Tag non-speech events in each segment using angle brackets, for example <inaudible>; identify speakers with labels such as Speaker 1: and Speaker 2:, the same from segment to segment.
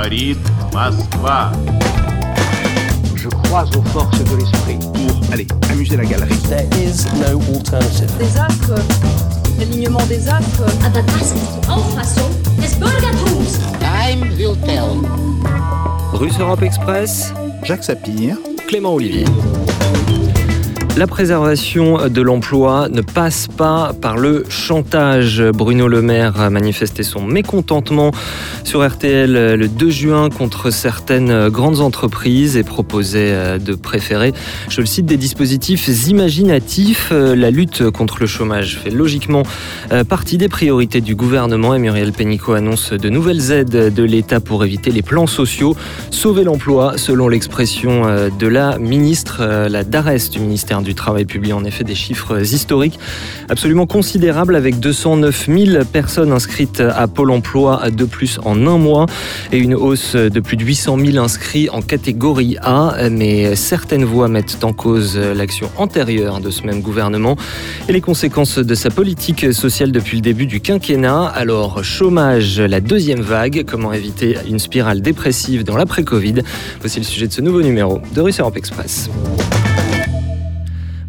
Speaker 1: Говорит Моskva.
Speaker 2: Je crois aux forces de l'esprit.
Speaker 3: Pour aller amuser la galerie.
Speaker 4: There is no alternative.
Speaker 5: des actes, l'alignement des actes.
Speaker 6: Aber das ist die Auffassung des Bürgertums.
Speaker 2: Time will tell.
Speaker 7: Russe Europe Express,
Speaker 3: Jacques Sapir.
Speaker 7: Clément Olivier. La préservation de l'emploi ne passe pas par le chantage. Bruno Le Maire a manifesté son mécontentement sur RTL le 2 juin contre certaines grandes entreprises et proposait de préférer, je le cite, des dispositifs imaginatifs. La lutte contre le chômage fait logiquement partie des priorités du gouvernement et Muriel Pénicaud annonce de nouvelles aides de l'État pour éviter les plans sociaux, sauver l'emploi, selon l'expression de la ministre, la DARES du ministère du Travail publie en effet des chiffres historiques absolument considérables avec 209 000 personnes inscrites à Pôle emploi de plus en un mois et une hausse de plus de 800 000 inscrits en catégorie A. Mais certaines voix mettent en cause l'action antérieure de ce même gouvernement et les conséquences de sa politique sociale depuis le début du quinquennat. Alors, chômage, la deuxième vague, comment éviter une spirale dépressive dans l'après-Covid? Voici le sujet de ce nouveau numéro de Russe Europe Express.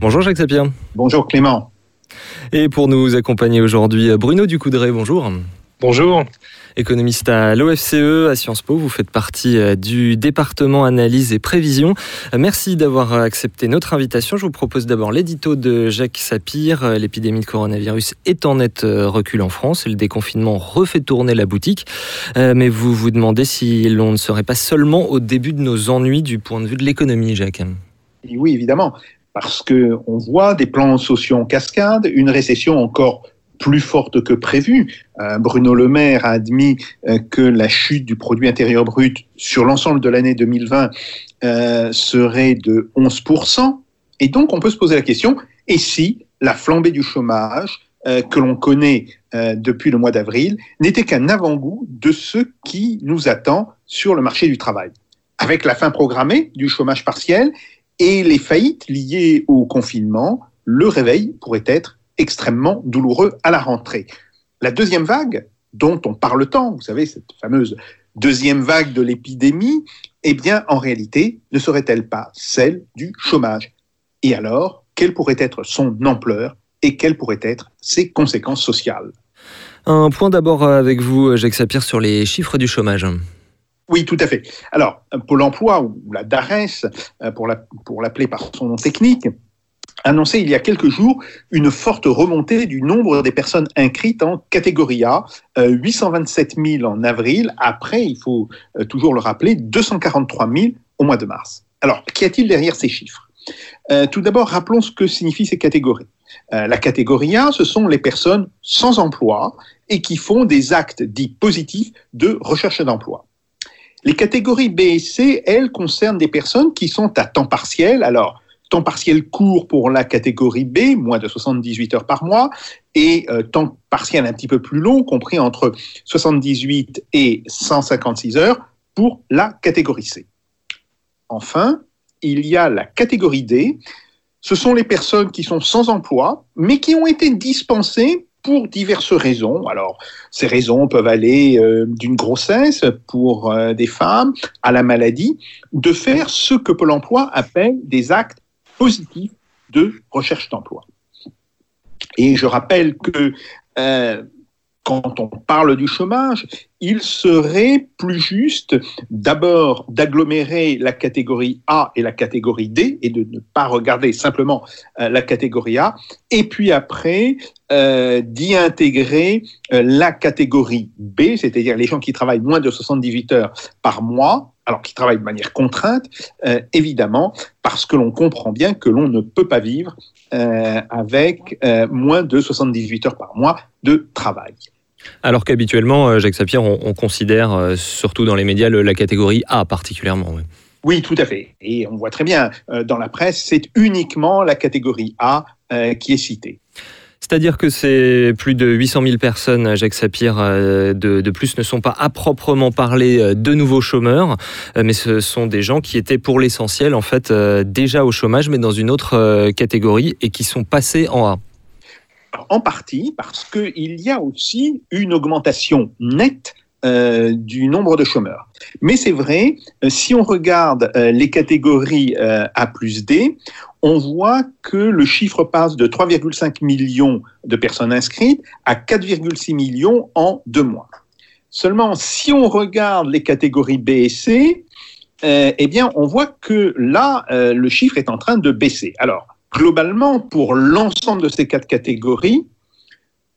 Speaker 7: Bonjour Jacques Sapir.
Speaker 3: Bonjour Clément.
Speaker 7: Et pour nous accompagner aujourd'hui, Bruno Ducoudray, bonjour.
Speaker 8: Bonjour.
Speaker 7: Économiste à l'OFCE, à Sciences Po, vous faites partie du département analyse et prévision. Merci d'avoir accepté notre invitation. Je vous propose d'abord l'édito de Jacques Sapir. L'épidémie de coronavirus est en net recul en France le déconfinement refait tourner la boutique. Mais vous vous demandez si l'on ne serait pas seulement au début de nos ennuis du point de vue de l'économie, Jacques.
Speaker 3: Oui, évidemment parce que on voit des plans sociaux en cascade, une récession encore plus forte que prévu. Euh, Bruno Le Maire a admis euh, que la chute du produit intérieur brut sur l'ensemble de l'année 2020 euh, serait de 11%. Et donc, on peut se poser la question, et si la flambée du chômage que l'on connaît depuis le mois d'avril n'était qu'un avant-goût de ce qui nous attend sur le marché du travail? Avec la fin programmée du chômage partiel et les faillites liées au confinement, le réveil pourrait être extrêmement douloureux à la rentrée. La deuxième vague, dont on parle tant, vous savez, cette fameuse deuxième vague de l'épidémie, eh bien, en réalité, ne serait-elle pas celle du chômage? Et alors, quelle pourrait être son ampleur et quelles pourraient être ses conséquences sociales?
Speaker 7: Un point d'abord avec vous, Jacques Sapir, sur les chiffres du chômage.
Speaker 3: Oui, tout à fait. Alors, Pôle emploi, ou la DARES, pour l'appeler par son nom technique, annoncé il y a quelques jours une forte remontée du nombre des personnes inscrites en catégorie A, 827 000 en avril, après, il faut toujours le rappeler, 243 000 au mois de mars. Alors, qu'y a-t-il derrière ces chiffres? Tout d'abord, rappelons ce que signifient ces catégories. La catégorie A, ce sont les personnes sans emploi et qui font des actes dits positifs de recherche d'emploi. Les catégories B et C, elles, concernent des personnes qui sont à temps partiel. Alors, temps partiel court pour la catégorie B, moins de 78 heures par mois, et euh, temps partiel un petit peu plus long, compris entre 78 et 156 heures, pour la catégorie C. Enfin, il y a la catégorie D. Ce sont les personnes qui sont sans emploi, mais qui ont été dispensées pour diverses raisons. Alors, ces raisons peuvent aller euh, d'une grossesse pour euh, des femmes à la maladie, de faire ce que Pôle emploi appelle des actes positifs de recherche d'emploi. Et je rappelle que euh, quand on parle du chômage, il serait plus juste d'abord d'agglomérer la catégorie A et la catégorie D et de ne pas regarder simplement euh, la catégorie A, et puis après euh, d'y intégrer euh, la catégorie B, c'est-à-dire les gens qui travaillent moins de 78 heures par mois, alors qui travaillent de manière contrainte, euh, évidemment, parce que l'on comprend bien que l'on ne peut pas vivre euh, avec euh, moins de 78 heures par mois de travail.
Speaker 7: Alors qu'habituellement, Jacques Sapir, on, on considère, surtout dans les médias, le, la catégorie A particulièrement. Oui.
Speaker 3: oui, tout à fait. Et on voit très bien dans la presse, c'est uniquement la catégorie A qui est citée.
Speaker 7: C'est-à-dire que c'est plus de 800 000 personnes, Jacques Sapir, de, de, plus ne sont pas à proprement parler de nouveaux chômeurs, mais ce sont des gens qui étaient pour l'essentiel en fait déjà au chômage, mais dans une autre catégorie et qui sont passés en A.
Speaker 3: En partie parce qu'il y a aussi une augmentation nette euh, du nombre de chômeurs. Mais c'est vrai, euh, si on regarde euh, les catégories A plus D, on voit que le chiffre passe de 3,5 millions de personnes inscrites à 4,6 millions en deux mois. Seulement, si on regarde les catégories B et C, eh bien, on voit que là, le chiffre est en train de baisser. Alors, globalement, pour l'ensemble de ces quatre catégories,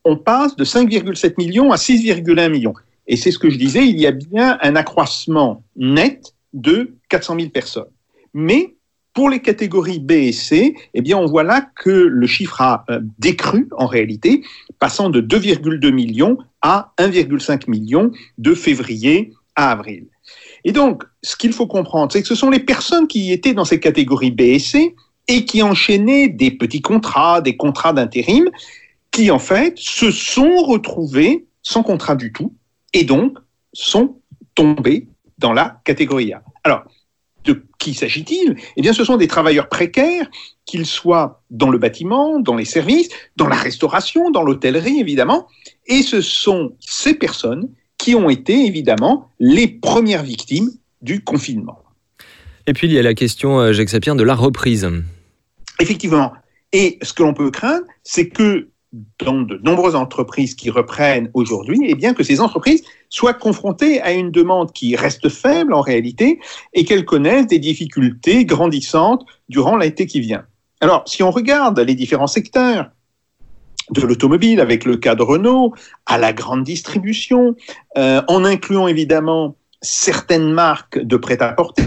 Speaker 3: on passe de 5,7 millions à 6,1 millions. Et c'est ce que je disais, il y a bien un accroissement net de 400 000 personnes. Mais pour les catégories B et C, eh bien, on voit là que le chiffre a euh, décru en réalité, passant de 2,2 millions à 1,5 million de février à avril. Et donc, ce qu'il faut comprendre, c'est que ce sont les personnes qui étaient dans ces catégories B et C et qui enchaînaient des petits contrats, des contrats d'intérim, qui en fait se sont retrouvés sans contrat du tout et donc sont tombés dans la catégorie A. Alors, de qui s'agit-il? Eh bien, ce sont des travailleurs précaires, qu'ils soient dans le bâtiment, dans les services, dans la restauration, dans l'hôtellerie, évidemment, et ce sont ces personnes qui ont été, évidemment, les premières victimes du confinement.
Speaker 7: Et puis il y a la question, euh, Jacques Sapien, de la reprise.
Speaker 3: Effectivement. Et ce que l'on peut craindre, c'est que dans de nombreuses entreprises qui reprennent aujourd'hui, eh bien que ces entreprises soient confrontées à une demande qui reste faible en réalité et qu'elles connaissent des difficultés grandissantes durant l'été qui vient. Alors, si on regarde les différents secteurs, de l'automobile avec le cas de Renault, à la grande distribution, euh, en incluant évidemment certaines marques de prêt-à-porter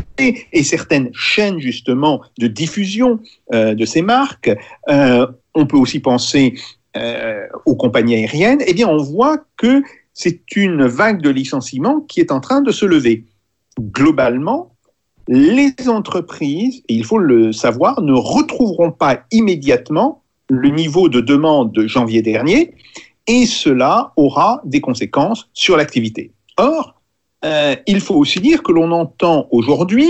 Speaker 3: et certaines chaînes justement de diffusion euh, de ces marques. Euh, on peut aussi penser euh, aux compagnies aériennes. Eh bien, on voit que c'est une vague de licenciements qui est en train de se lever. Globalement, les entreprises, il faut le savoir, ne retrouveront pas immédiatement le niveau de demande de janvier dernier, et cela aura des conséquences sur l'activité. Or, euh, il faut aussi dire que l'on entend aujourd'hui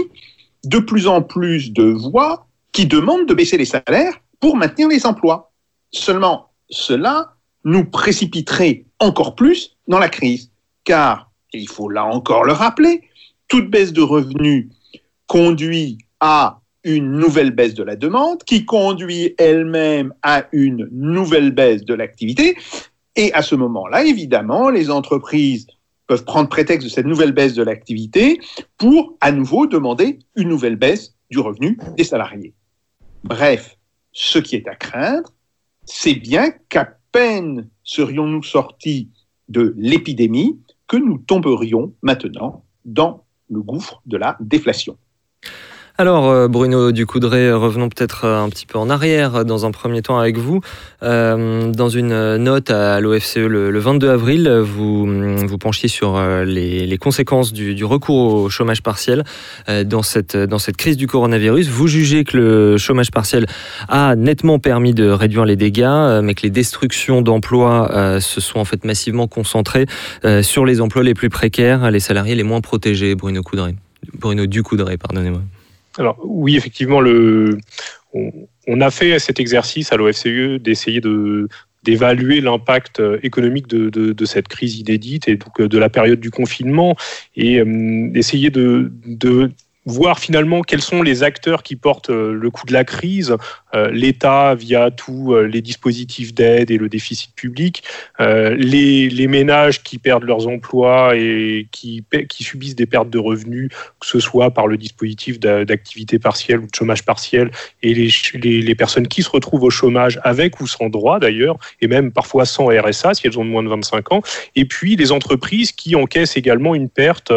Speaker 3: de plus en plus de voix qui demandent de baisser les salaires pour maintenir les emplois. Seulement, cela nous précipiterait encore plus dans la crise, car, il faut là encore le rappeler, toute baisse de revenus conduit à une nouvelle baisse de la demande, qui conduit elle-même à une nouvelle baisse de l'activité. Et à ce moment-là, évidemment, les entreprises peuvent prendre prétexte de cette nouvelle baisse de l'activité pour à nouveau demander une nouvelle baisse du revenu des salariés. Bref, ce qui est à craindre, c'est bien qu'à peine serions-nous sortis de l'épidémie que nous tomberions maintenant dans le gouffre de la déflation.
Speaker 7: Alors euh, Bruno Ducoudray, revenons peut-être euh, un petit peu en arrière euh, dans un premier temps avec vous. Dans une note à l'OFCE le, le, 22 avril, vous vous penchiez sur les, conséquences du, recours au chômage partiel dans cette, dans cette crise du coronavirus. Vous jugez que le chômage partiel a nettement permis de réduire les dégâts, mais que les destructions d'emplois se sont en fait massivement concentrées sur les emplois les plus précaires, les salariés les moins protégés. Bruno Coudray. Bruno Ducoudray, pardonnez-moi.
Speaker 8: Alors oui, effectivement, on, a fait cet exercice à l'OFCE d'essayer de d'évaluer l'impact économique de, cette crise inédite et donc de la période du confinement et euh, d'essayer de, de voir finalement quels sont les acteurs qui portent le coup de la crise, euh, l'État via tous euh, les dispositifs d'aide et le déficit public, euh, les, ménages qui perdent leurs emplois et qui, subissent des pertes de revenus, que ce soit par le dispositif d'activité partielle ou de chômage partiel, et les, personnes qui se retrouvent au chômage avec ou sans droit d'ailleurs, et même parfois sans RSA si elles ont moins de 25 ans, et puis les entreprises qui encaissent également une perte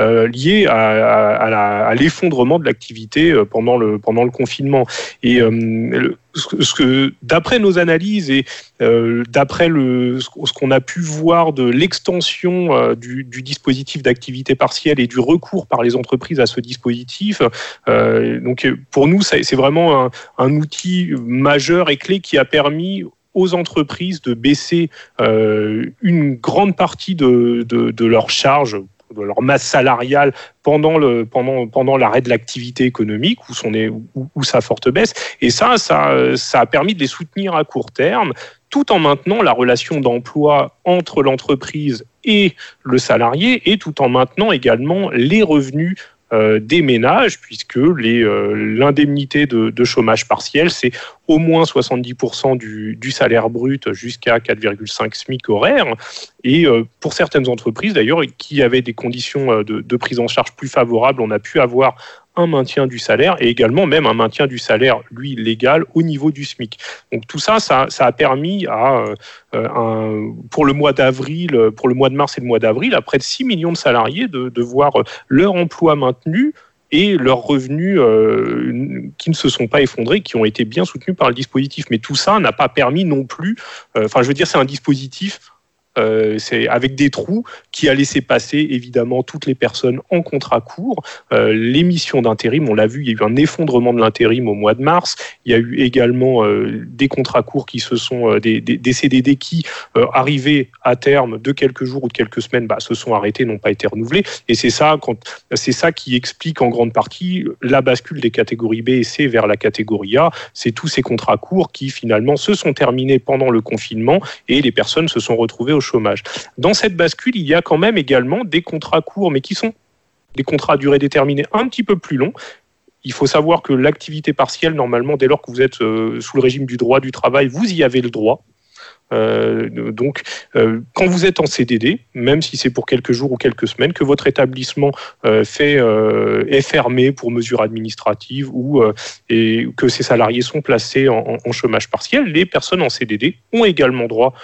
Speaker 8: euh, liée à, à, à l'effondrement de l'activité pendant le, pendant le confinement. Et euh, ce que, d'après nos analyses et euh, d'après le, ce qu'on a pu voir de l'extension euh, du, dispositif d'activité partielle et du recours par les entreprises à ce dispositif, euh, donc pour nous, c'est vraiment un, outil majeur et clé qui a permis aux entreprises de baisser euh, une grande partie de, de, de leurs de leur masse salariale pendant le pendant pendant l'arrêt de l'activité économique ou son ou, ou, sa forte baisse. Et ça ça ça a permis de les soutenir à court terme tout en maintenant la relation d'emploi entre l'entreprise et le salarié et tout en maintenant également les revenus euh, des ménages, puisque euh, l'indemnité de, chômage partiel, c'est au moins 70% du, salaire brut jusqu'à 4,5 SMIC horaire. Et euh, pour certaines entreprises, d'ailleurs, qui avaient des conditions de, prise en charge plus favorables, on a pu avoir un maintien du salaire et également même un maintien du salaire, lui, légal, au niveau du SMIC. Donc tout ça, ça, a permis à, euh, un, pour le mois d'avril, pour le mois de mars et le mois d'avril, à près de 6 millions de salariés de, voir leur emploi maintenu et leurs revenus euh, qui ne se sont pas effondrés, qui ont été bien soutenus par le dispositif. Mais tout ça n'a pas permis non plus, euh, enfin je veux dire, c'est un dispositif euh, c'est avec des trous qui a laissé passer évidemment toutes les personnes en contrat court. Euh, les d'intérim, on l'a vu, il y a eu un effondrement de l'intérim au mois de mars. Il y a eu également euh, des contrats courts qui se sont des, des, des, CDD qui arrivaient à terme de quelques jours ou de quelques semaines, bah, se sont arrêtés, n'ont pas été renouvelés. Et c'est ça, c'est ça qui explique en grande partie la bascule des catégories B et C vers la catégorie A. C'est tous ces contrats courts qui finalement se sont terminés pendant le confinement et les personnes se sont retrouvées au Dans cette bascule, il y a quand même également des contrats courts, mais qui sont des contrats à durée déterminée un petit peu plus longs. Il faut savoir que l'activité partielle, normalement, dès lors que vous êtes euh, sous le régime du droit du travail, vous y avez le droit. Euh, donc, euh, quand vous êtes en CDD, même si c'est pour quelques jours ou quelques semaines, que votre établissement euh, fait, est fermé pour mesures administratives ou et que ses salariés sont placés en, en, chômage partiel, les personnes en CDD ont également droit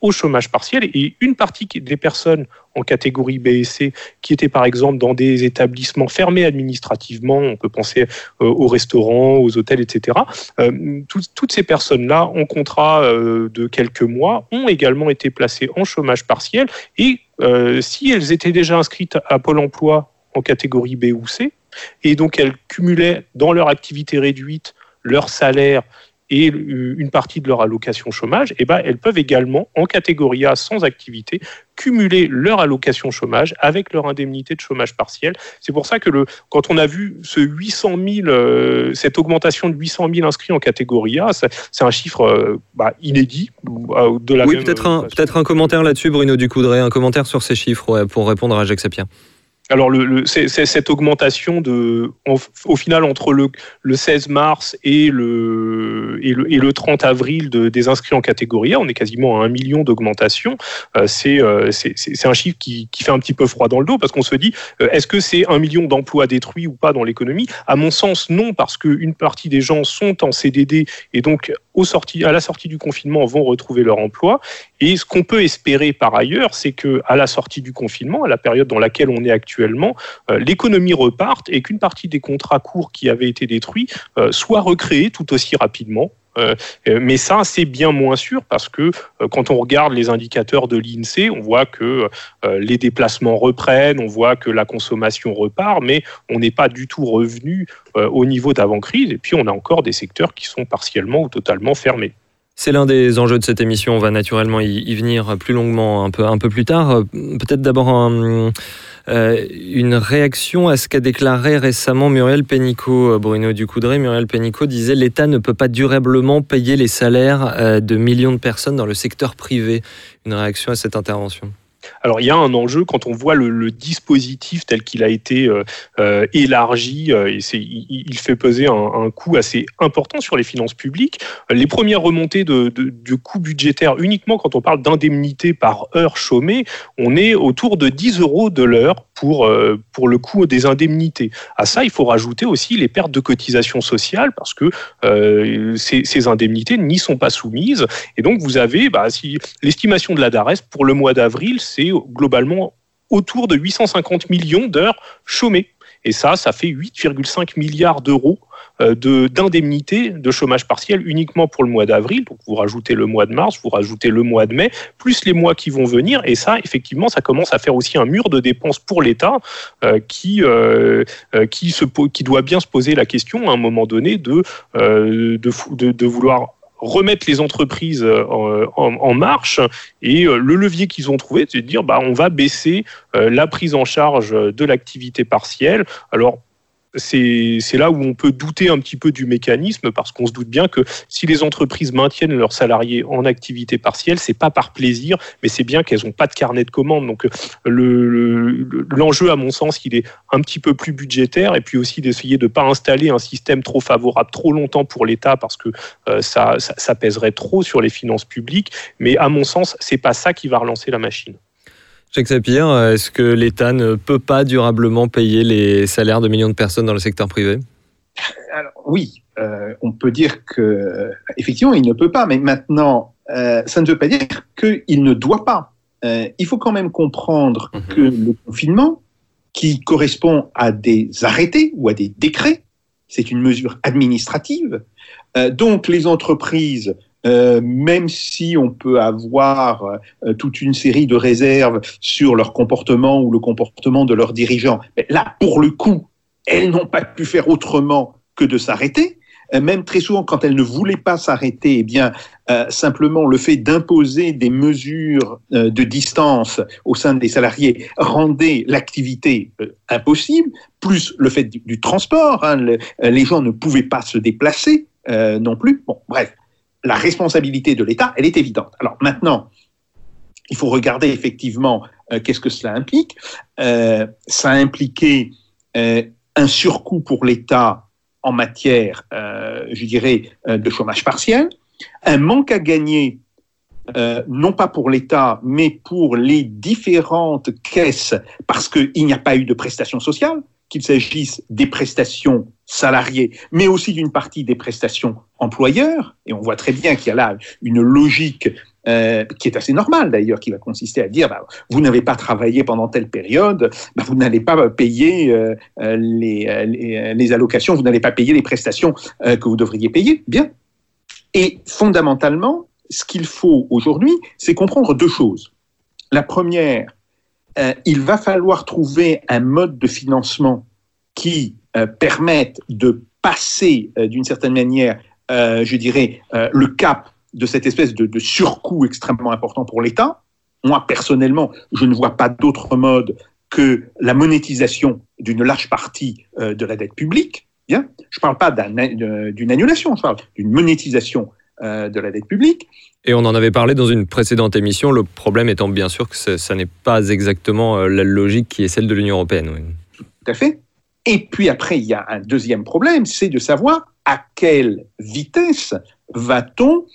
Speaker 8: au chômage partiel et une partie des personnes en catégorie B et C qui étaient par exemple dans des établissements fermés administrativement, on peut penser euh, aux restaurants, aux hôtels, etc. Euh, tout, toutes ces personnes-là, en contrat euh, de quelques mois, ont également été placées en chômage partiel et si elles étaient déjà inscrites à Pôle Emploi en catégorie B ou C, et donc elles cumulaient dans leur activité réduite leur salaire et une partie de leur allocation chômage, eh ben, elles peuvent également, en catégorie A sans activité, cumuler leur allocation chômage avec leur indemnité de chômage partiel. C'est pour ça que le, quand on a vu ce 800 000, euh, cette augmentation de 800 000 inscrits en catégorie A, c'est un chiffre euh, bah, inédit.
Speaker 7: Euh, de la oui, peut-être un, peut un commentaire là-dessus, Bruno Ducoudray, un commentaire sur ces chiffres ouais, pour répondre à Jacques Sapien.
Speaker 8: Alors, le, cette augmentation de, au final, entre le, le 16 mars et le, et le, et le 30 avril de, des inscrits en catégorie A, on est quasiment à un million d'augmentation. Euh, c'est, euh, c'est, un chiffre qui, qui, fait un petit peu froid dans le dos parce qu'on se dit, euh, est-ce que c'est un million d'emplois détruits ou pas dans l'économie? À mon sens, non, parce qu'une partie des gens sont en CDD et donc au sorti, à la sortie du confinement vont retrouver leur emploi. Et ce qu'on peut espérer par ailleurs, c'est que à la sortie du confinement, à la période dans laquelle on est actuellement, euh, l'économie reparte et qu'une partie des contrats courts qui avaient été détruits euh, soit recréés tout aussi rapidement. Euh, mais ça, c'est bien moins sûr parce que euh, quand on regarde les indicateurs de l'INSEE, on voit que euh, les déplacements reprennent, on voit que la consommation repart, mais on n'est pas du tout revenu euh, au niveau d'avant-crise. Et puis, on a encore des secteurs qui sont partiellement ou totalement fermés.
Speaker 7: C'est l'un des enjeux de cette émission. On va naturellement y, venir plus longuement un peu, un peu plus tard. Peut-être d'abord un, euh, une réaction à ce qu'a déclaré récemment Muriel Pénicaud, Bruno Ducoudray. Muriel Pénicaud disait l'État ne peut pas durablement payer les salaires euh, de millions de personnes dans le secteur privé. Une réaction à cette intervention
Speaker 8: alors il y a un enjeu quand on voit le, dispositif tel qu'il a été euh, euh, élargi, euh, et il, fait peser un, coût assez important sur les finances publiques. Les premières remontées de, de, de coûts budgétaires uniquement quand on parle d'indemnité par heure chômée, on est autour de 10 euros de l'heure pour, euh, pour le coût des indemnités. À ça, il faut rajouter aussi les pertes de cotisations sociales parce que euh, ces, ces, indemnités n'y sont pas soumises. Et donc, vous avez, bah, si, l'estimation de la DARES pour le mois d'avril, c'est globalement autour de 850 millions d'heures chômées. Et ça, ça fait 8,5 milliards d'euros euh, d'indemnités de, de, chômage partiel uniquement pour le mois d'avril. Donc vous rajoutez le mois de mars, vous rajoutez le mois de mai, plus les mois qui vont venir. Et ça, effectivement, ça commence à faire aussi un mur de dépenses pour l'État euh, qui, euh, qui, qui doit bien se poser la question à un moment donné de, de, vouloir remettre les entreprises en, en- marche. Et le levier qu'ils ont trouvé, c'est de dire bah, on va baisser la prise en charge de l'activité partielle. Alors, c'est là où on peut douter un petit peu du mécanisme parce qu'on se doute bien que si les entreprises maintiennent leurs salariés en activité partielle, c'est pas par plaisir, mais c'est bien qu'elles n'ont pas de carnet de commandes. Donc le- le- l'enjeu, à mon sens, il est un petit peu plus budgétaire et puis aussi d'essayer de ne pas installer un système trop favorable trop longtemps pour l'État parce que euh, ça, ça, ça pèserait trop sur les finances publiques. Mais à mon sens, c'est pas ça qui va relancer la machine.
Speaker 7: Jacques Sapir, est-ce que l'État ne peut pas durablement payer les salaires de millions de personnes dans le secteur privé?
Speaker 3: Alors, oui, euh, on peut dire que euh, effectivement, il ne peut pas, mais maintenant, euh, ça ne veut pas dire qu'il ne doit pas. Euh, il faut quand même comprendre
Speaker 7: Mhm.
Speaker 3: que le confinement, qui correspond à des arrêtés ou à des décrets, c'est une mesure administrative. Euh, donc, les entreprises, euh, même si on peut avoir euh, toute une série de réserves sur leur comportement ou le comportement de leurs dirigeants, là, pour le coup, elles n'ont pas pu faire autrement que de s'arrêter. Euh, Même très souvent, quand elles ne voulaient pas s'arrêter, eh bien, simplement le fait d'imposer des mesures de distance au sein des salariés rendait l'activité impossible, plus le fait du, transport. hein, le- les gens ne pouvaient pas se déplacer non plus. Bon, bref, la responsabilité de l'État, elle est évidente. Alors maintenant, il faut regarder effectivement euh, qu'est-ce que cela implique. Euh, ça a impliqué euh, un surcoût pour l'État en matière, je dirais, de chômage partiel, un manque à gagner, non pas pour l'État, mais pour les différentes caisses, parce qu'il n'y a pas eu de prestations sociales, qu'il s'agisse des prestations salariées, mais aussi d'une partie des prestations employeurs. Et on voit très bien qu'il y a là une logique euh, qui est assez normale d'ailleurs, qui va consister à dire bah, vous n'avez pas travaillé pendant telle période, bah, vous n'allez pas payer euh, euh, les, allocations, vous n'allez pas payer les prestations que vous devriez payer. Bien. Et fondamentalement, ce qu'il faut aujourd'hui, c'est comprendre deux choses. La première, il va falloir trouver un mode de financement qui euh, permette de passer euh, d'une certaine manière, euh, je dirais, le cap de cette espèce de, de surcoût extrêmement important pour l'État. Moi, personnellement, je ne vois pas d'autre mode que la monétisation d'une large partie euh, de la dette publique. Bien, je ne parle pas d'un- d'une annulation, je parle d'une monétisation euh, de la dette publique.
Speaker 7: Et on en avait parlé dans une précédente émission, le problème étant bien sûr que ça, ça n'est pas exactement la logique qui est celle de l'Union européenne. oui.
Speaker 3: Tout à fait. Et puis après, il y a un deuxième problème, c'est de savoir à quelle vitesse va-t-on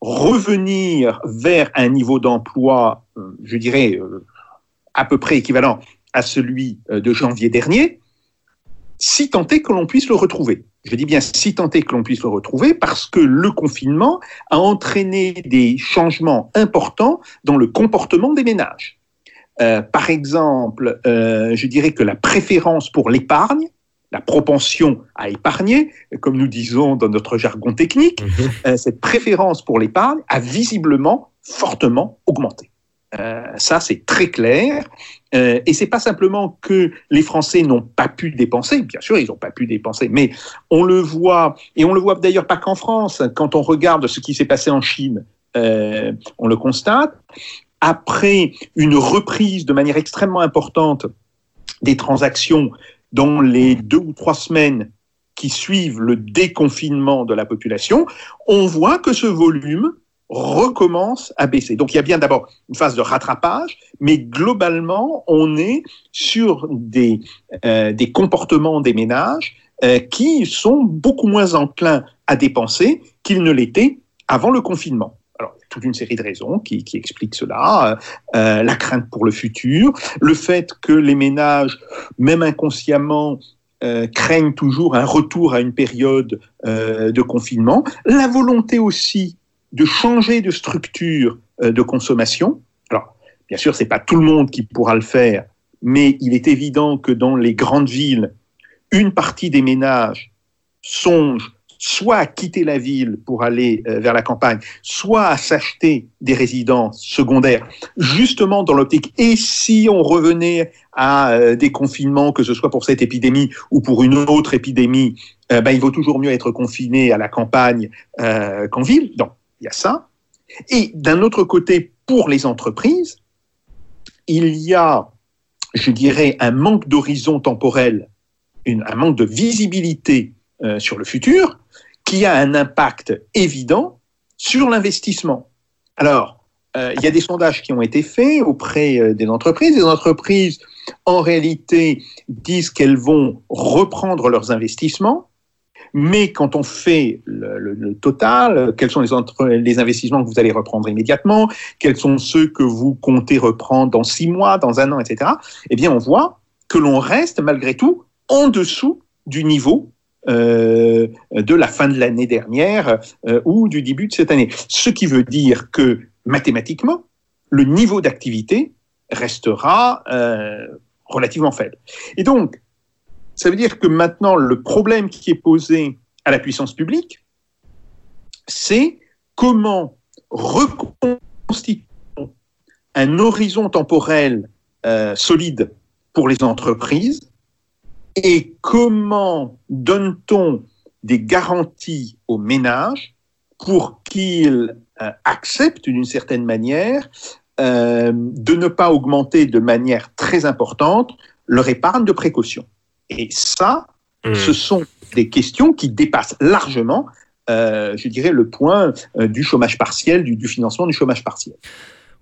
Speaker 3: revenir vers un niveau d'emploi, euh, je dirais, euh, à peu près équivalent à celui euh, de janvier dernier, si tant est que l'on puisse le retrouver. Je dis bien si tant est que l'on puisse le retrouver parce que le confinement a entraîné des changements importants dans le comportement des ménages. Euh, par exemple, euh, je dirais que la préférence pour l'épargne, la propension à épargner, comme nous disons dans notre jargon technique, euh, cette préférence pour l'épargne a visiblement fortement augmenté. Euh, ça, c'est très clair. Euh, et c'est pas simplement que les Français n'ont pas pu dépenser. Bien sûr, ils n'ont pas pu dépenser, mais on le voit, et on le voit d'ailleurs pas qu'en France. Quand on regarde ce qui s'est passé en Chine, euh, on le constate. Après une reprise de manière extrêmement importante des transactions dans les deux ou trois semaines qui suivent le déconfinement de la population, on voit que ce volume recommence à baisser. Donc il y a bien d'abord une phase de rattrapage, mais globalement, on est sur des, euh, des comportements des ménages euh, qui sont beaucoup moins enclins à dépenser qu'ils ne l'étaient avant le confinement. Alors, il y a toute une série de raisons qui, expliquent cela. Euh, la crainte pour le futur, le fait que les ménages, même inconsciemment, euh, craignent toujours un retour à une période euh, de confinement, la volonté aussi de changer de structure euh, de consommation. Alors, bien sûr, c'est pas tout le monde qui pourra le faire, mais il est évident que dans les grandes villes, une partie des ménages songent soit à quitter la ville pour aller euh, vers la campagne, soit à s'acheter des résidences secondaires, justement dans l'optique, et si on revenait à euh, des confinements, que ce soit pour cette épidémie ou pour une autre épidémie, ben, il vaut toujours mieux être confiné à la campagne qu'en ville. Donc, il y a ça. Et d'un autre côté, pour les entreprises, il y a, je dirais, un manque d'horizon temporel, un manque de visibilité sur le futur, qui a un impact évident sur l'investissement. Alors, euh, il y a des sondages qui ont été faits auprès euh, des entreprises. Les entreprises, en réalité, disent qu'elles vont reprendre leurs investissements, mais quand on fait le, total, quels sont les, investissements que vous allez reprendre immédiatement, quels sont ceux que vous comptez reprendre dans six mois, dans un an, etc., eh bien, on voit que l'on reste malgré tout en dessous du niveau de la fin de l'année dernière euh, ou du début de cette année. Ce qui veut dire que mathématiquement, le niveau d'activité restera euh, relativement faible. Et donc, ça veut dire que maintenant, le problème qui est posé à la puissance publique, c'est comment reconstituer un horizon temporel euh, solide pour les entreprises et comment donne-t-on des garanties aux ménages pour qu'ils euh, acceptent d'une certaine manière euh, de ne pas augmenter de manière très importante leur épargne de précaution? Et ça,
Speaker 7: Mmh.
Speaker 3: ce sont des questions qui dépassent largement, euh, je dirais, le point du chômage partiel, du, du financement du chômage partiel.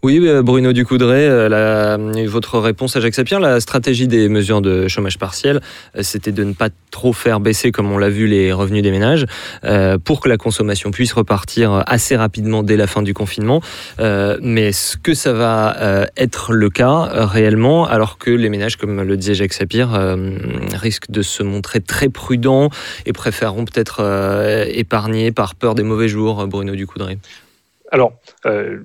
Speaker 7: Oui, euh, Bruno Ducoudray, euh, la- votre réponse à Jacques Sapir, la stratégie des mesures de chômage partiel, euh, c'était de ne pas trop faire baisser, comme on l'a vu, les revenus des ménages, euh, pour que la consommation puisse repartir assez rapidement dès la fin du confinement. Euh, mais est-ce que ça va euh, être le cas euh, réellement, alors que les ménages, comme le disait Jacques Sapir, euh, risquent de se montrer très prudents et préféreront peut-être euh, épargner par peur des mauvais jours, euh, Bruno Ducoudray?
Speaker 8: Alors, euh,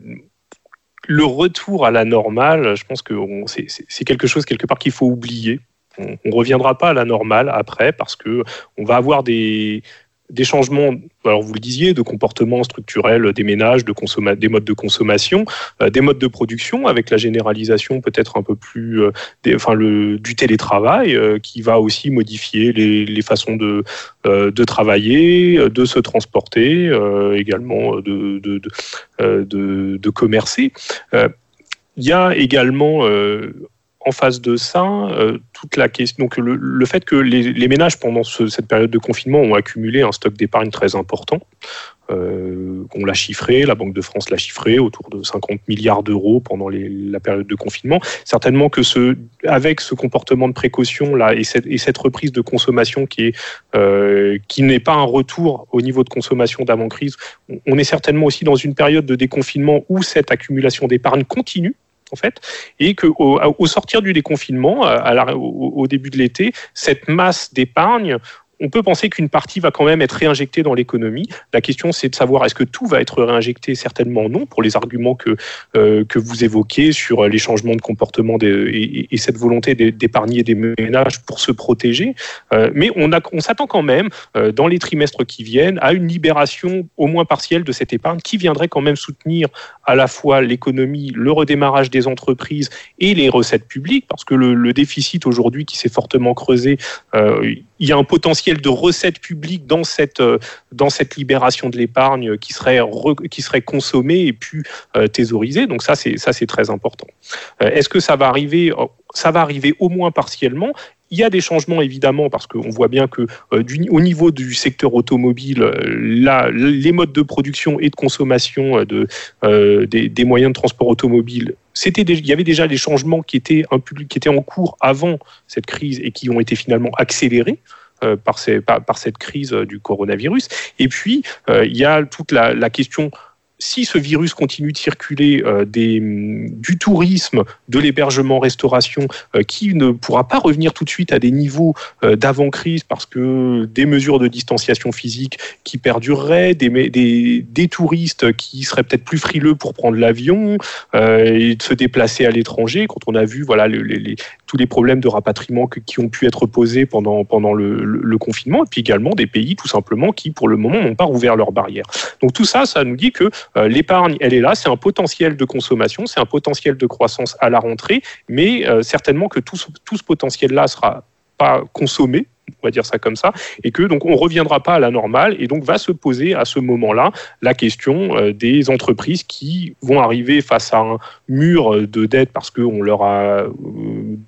Speaker 8: le retour à la normale, je pense que c'est quelque chose quelque part qu'il faut oublier. On ne reviendra pas à la normale après parce que on va avoir des, des changements, alors vous le disiez, de comportement structurel des ménages, des modes de consommation, euh, des modes de production, avec la généralisation peut-être un peu plus euh, enfin, le, du télétravail euh, qui va aussi modifier les, les façons de, de travailler, de se transporter, également de, de, de, de, commercer. Il y a également en face de ça, euh, toute la question, donc le, fait que les, ménages pendant ce- cette période de confinement ont accumulé un stock d'épargne très important. Euh, on l'a chiffré, la Banque de France l'a chiffré autour de 50 milliards d'euros pendant la période de confinement. Certainement que ce, avec ce comportement de précaution là et cette, et cette reprise de consommation euh, qui n'est pas un retour au niveau de consommation d'avant crise, on est certainement aussi dans une période de déconfinement où cette accumulation d'épargne continue en fait, et que au, au sortir du déconfinement, au, début de l'été, cette masse d'épargne on peut penser qu'une partie va quand même être réinjectée dans l'économie. La question, c'est de savoir est-ce que tout va être réinjecté? Certainement non, pour les arguments que, euh, que vous évoquez sur les changements de comportement et, et cette volonté d'é- d'épargner des ménages pour se protéger. Euh, mais on s'attend quand même, euh, dans les trimestres qui viennent, à une libération au moins partielle de cette épargne qui viendrait quand même soutenir à la fois l'économie, le redémarrage des entreprises et les recettes publiques, parce que le, déficit aujourd'hui qui s'est fortement creusé, euh, il y a un potentiel de recettes publiques dans cette, euh, dans cette libération de l'épargne qui serait, qui serait consommée et puis euh, thésaurisée. Donc ça, c'est ça, c'est très important. Euh, Est-ce que ça va arriver Ça va arriver au moins partiellement? Il y a des changements évidemment parce qu'on voit bien que euh, au niveau du secteur automobile, euh, là, les modes de production et de consommation euh, de, des, moyens de transport automobile, c'était il y avait déjà des changements qui étaient, un qui étaient en cours avant cette crise et qui ont été finalement accélérés. Par, ces- par- cette crise du coronavirus. Et puis, il y a toute la question si ce virus continue de circuler euh, des, du tourisme, de l'hébergement-restauration, euh, qui ne pourra pas revenir tout de suite à des niveaux euh, d'avant-crise parce que des mesures de distanciation physique qui perdureraient, des, des, des touristes qui seraient peut-être plus frileux pour prendre l'avion et de se déplacer à l'étranger, quand on a vu voilà, le- les, les- tous les problèmes de rapatriement qui ont pu être posés pendant, pendant le, confinement, et puis également des pays tout simplement qui, pour le moment, n'ont pas rouvert leurs barrières. Donc tout ça, ça nous dit que l'épargne, elle est là, c'est un potentiel de consommation, c'est un potentiel de croissance à la rentrée, mais certainement que tout, tout ce potentiel-là sera pas consommé on va dire ça comme ça, et que donc on reviendra pas à la normale, et donc va se poser à ce moment-là la question euh, des entreprises qui vont arriver face à un mur de dette parce qu'on leur a euh,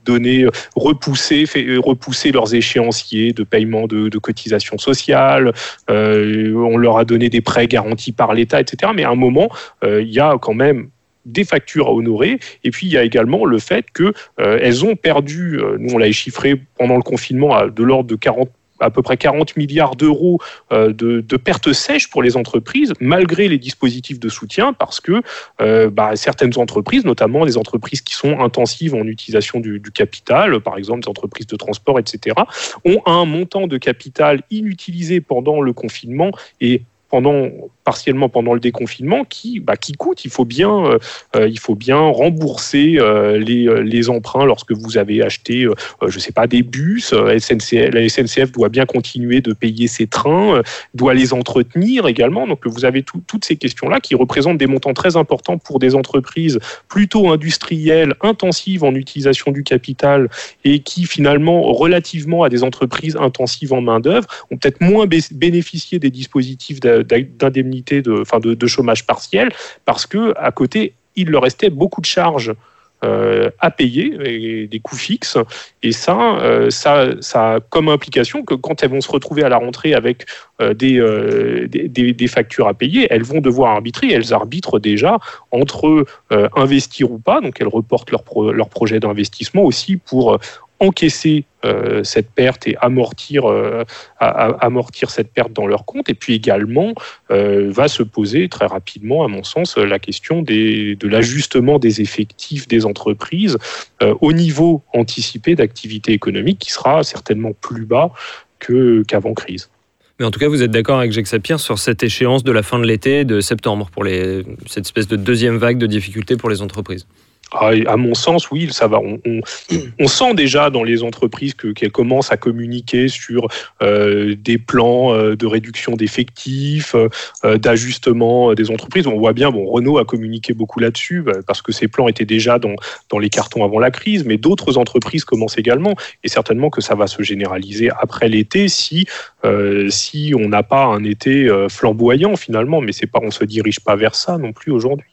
Speaker 8: donné, repoussé, fait, euh, repoussé leurs échéanciers de paiement de, cotisations sociales, on leur a donné des prêts garantis par l'État, etc. Mais à un moment, il y a quand même des factures à honorer. Et puis, il y a également le fait qu'elles euh, ont perdu, euh, nous on l'a chiffré pendant le confinement à de l'ordre de 40 à peu près 40 milliards d'euros euh, de, pertes sèches pour les entreprises, malgré les dispositifs de soutien, parce que bah, certaines entreprises, notamment des entreprises qui sont intensives en utilisation du, du, capital, par exemple des entreprises de transport, etc., ont un montant de capital inutilisé pendant le confinement et partiellement pendant le déconfinement qui, bah, qui coûte. Il faut bien, euh, euh, il faut bien rembourser euh, les, les, emprunts lorsque vous avez acheté, je sais pas, des bus. SNCF, la SNCF doit bien continuer de payer ses trains, doit les entretenir également. Donc vous avez toutes ces questions-là qui représentent des montants très importants pour des entreprises plutôt industrielles, intensives en utilisation du capital et qui finalement, relativement à des entreprises intensives en main-d'œuvre, ont peut-être moins bénéficié des dispositifs d'indemnisation de, enfin de, chômage partiel parce que à côté, il leur restait beaucoup de charges euh, à payer, des coûts fixes. Et ça, euh, ça, ça a comme implication que quand elles vont se retrouver à la rentrée avec euh, des, des, des, factures à payer, elles vont devoir arbitrer. Elles arbitrent déjà entre investir ou pas. Donc elles reportent leur, leur projet d'investissement aussi pour encaisser euh, cette perte et amortir, euh, amortir cette perte dans leur compte. Et puis également, euh, va se poser très rapidement, à mon sens, la question des, de l'ajustement des effectifs des entreprises au niveau anticipé d'activité économique qui sera certainement plus bas qu'avant crise.
Speaker 7: Mais en tout cas, vous êtes d'accord avec Jacques Sapir sur cette échéance de la fin de l'été, de septembre, pour les, cette espèce de deuxième vague de difficultés pour les entreprises
Speaker 8: ah, à mon sens, oui, ça va. On, <clears throat> sent déjà dans les entreprises qu'elles commencent à communiquer sur euh, des plans euh, de réduction d'effectifs, euh, d'ajustement des entreprises. On voit bien, bon, Renault a communiqué beaucoup là-dessus parce que ces plans étaient déjà dans, dans les cartons avant la crise, mais d'autres entreprises commencent également. Et certainement que ça va se généraliser après l'été si, si on n'a pas un été flamboyant finalement. Mais c'est pas, on se dirige pas vers ça non plus aujourd'hui.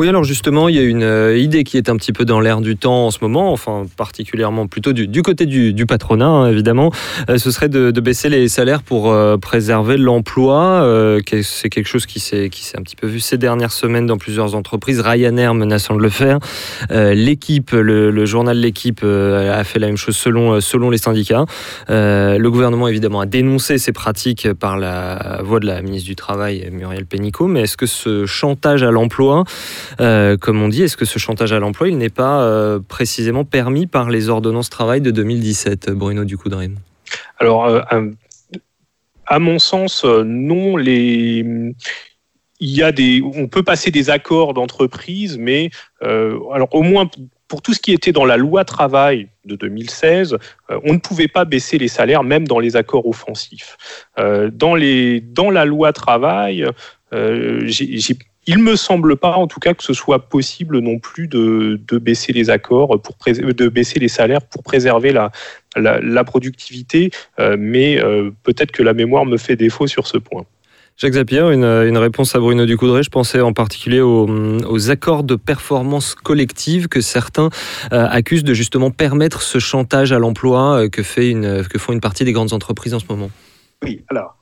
Speaker 7: Oui, alors justement, il y a une euh, idée qui est un petit peu dans l'air du temps en ce moment, enfin particulièrement plutôt du, côté du, patronat, hein, évidemment. Euh, ce serait de, baisser les salaires pour euh, préserver l'emploi. c'est quelque chose qui s'est un petit peu vu ces dernières semaines dans plusieurs entreprises. Ryanair menaçant de le faire. L'équipe, le, journal L'équipe a fait la même chose selon, selon les syndicats. le gouvernement, évidemment, a dénoncé ces pratiques par la voix de la ministre du Travail, Muriel Pénicaud. Mais est-ce que ce chantage à l'emploi euh, comme on dit, est-ce que ce chantage à l'emploi, il n'est pas euh, précisément permis par les ordonnances travail de 2017, Bruno Ducoudray
Speaker 8: Alors, euh, à mon sens, non. Il y a des, on peut passer des accords d'entreprise, mais alors au moins pour tout ce qui était dans la loi travail de 2016, on ne pouvait pas baisser les salaires, même dans les accords offensifs. dans, les, dans la loi travail, j'ai il me semble pas, en tout cas, que ce soit possible non plus de, baisser les accords, pour de baisser les salaires pour préserver la, la, productivité, euh, mais euh, peut-être que la mémoire me fait défaut sur ce point.
Speaker 7: Jacques Zapier, une, réponse à Bruno Ducoudray. Je pensais en particulier aux, accords de performance collective que certains euh, accusent de justement permettre ce chantage à l'emploi que, fait une, que font une partie des grandes entreprises en ce moment.
Speaker 3: Oui, alors,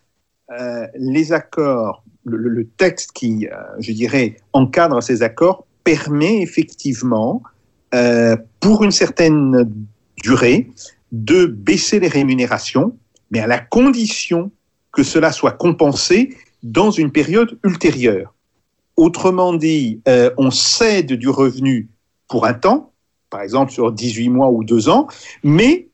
Speaker 3: les accords le, texte qui, euh, je dirais, encadre ces accords permet effectivement, euh, pour une certaine durée, de baisser les rémunérations, mais à la condition que cela soit compensé dans une période ultérieure. Autrement dit, euh, on cède du revenu pour un temps, par exemple sur 18 mois ou 2 ans, mais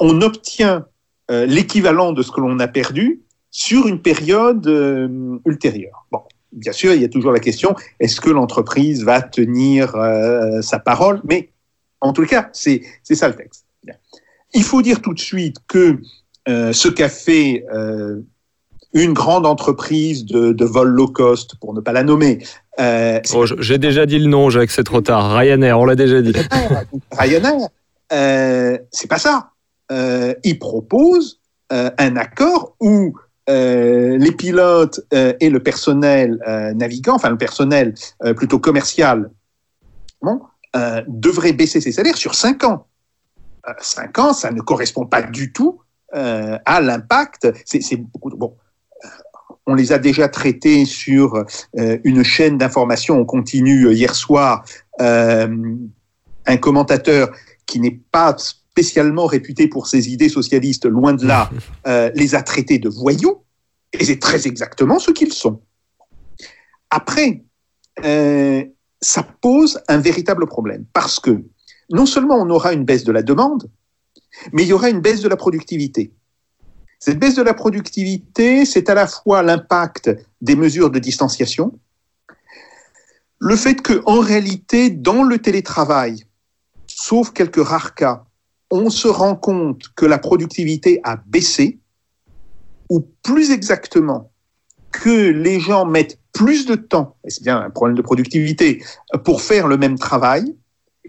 Speaker 3: on obtient l'équivalent de ce que l'on a perdu sur une période euh, ultérieure. Bon, bien sûr, il y a toujours la question est-ce que l'entreprise va tenir euh, sa parole? Mais en tout cas, c'est c'est ça le texte. Bien. Il faut dire tout de suite que euh, ce qu'a fait une grande entreprise de, de vol low cost, pour ne pas la nommer,
Speaker 7: Oh, J'ai déjà dit le nom, Jacques, c'est trop tard. Ryanair, on l'a déjà dit.
Speaker 3: Ryanair, c'est pas ça. Il propose un accord où euh, les pilotes euh, et le personnel euh, navigant, enfin le personnel plutôt commercial, devraient baisser ses salaires sur 5 ans. Euh, 5 ans, ça ne correspond pas du tout à l'impact. Bon, on les a déjà traités sur une chaîne d'information en continu euh, hier soir. Un commentateur qui n'est pas spécialement réputé pour ses idées socialistes, loin de là, <laughs> euh, les a traités de voyous, et c'est très exactement ce qu'ils sont. Après, euh, ça pose un véritable problème, parce que non seulement on aura une baisse de la demande, mais il y aura une baisse de la productivité. Cette baisse de la productivité, c'est à la fois l'impact des mesures de distanciation, le fait que, en réalité, dans le télétravail, sauf quelques rares cas, on se rend compte que la productivité a baissé, ou plus exactement, que les gens mettent plus de temps, et c'est bien un problème de productivité, pour faire le même travail,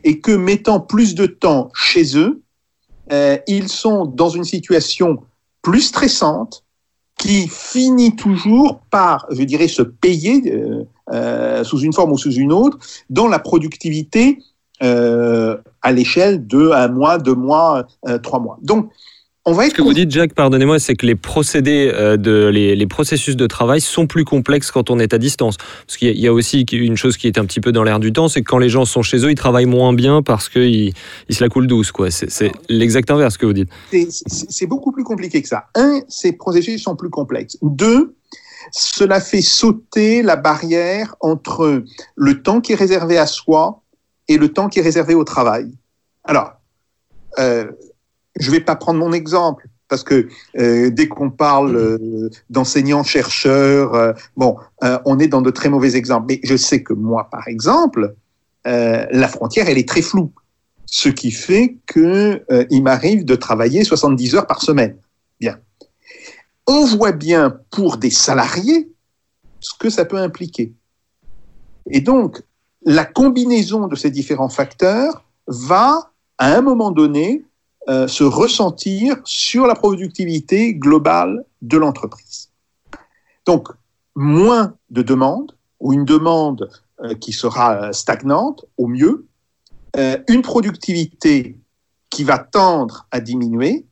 Speaker 3: et que mettant plus de temps chez eux, euh, ils sont dans une situation plus stressante qui finit toujours par, je dirais, se payer euh, euh, sous une forme ou sous une autre dans la productivité euh, à l'échelle de un mois, deux mois, euh, trois mois. Donc, on va
Speaker 7: Ce
Speaker 3: être
Speaker 7: que vous dites, Jacques, pardonnez-moi, c'est que les procédés, euh, de, les, les processus de travail sont plus complexes quand on est à distance. Parce qu'il y, a- il y a aussi une chose qui est un petit peu dans l'air du temps, c'est que quand les gens sont chez eux, ils travaillent moins bien parce qu'ils ils se la coulent douce. quoi. C'est l'exact inverse que vous dites.
Speaker 3: c'est beaucoup plus compliqué que ça. Un, ces processus sont plus complexes. Deux, cela fait sauter la barrière entre le temps qui est réservé à soi et le temps qui est réservé au travail. Alors, euh, je ne vais pas prendre mon exemple parce que euh, dès qu'on parle euh, d'enseignants chercheurs, euh, bon, on est dans de très mauvais exemples. Mais je sais que moi, par exemple, la frontière, elle est très floue ce qui fait que il m'arrive de travailler 70 heures par semaine. Bien. On voit bien pour des salariés ce que ça peut impliquer. Et donc, la combinaison de ces différents facteurs va, à un moment donné, euh, se ressentir sur la productivité globale de l'entreprise. Donc, moins de demandes, ou une demande euh, qui sera euh, stagnante au mieux, une productivité qui va tendre à diminuer,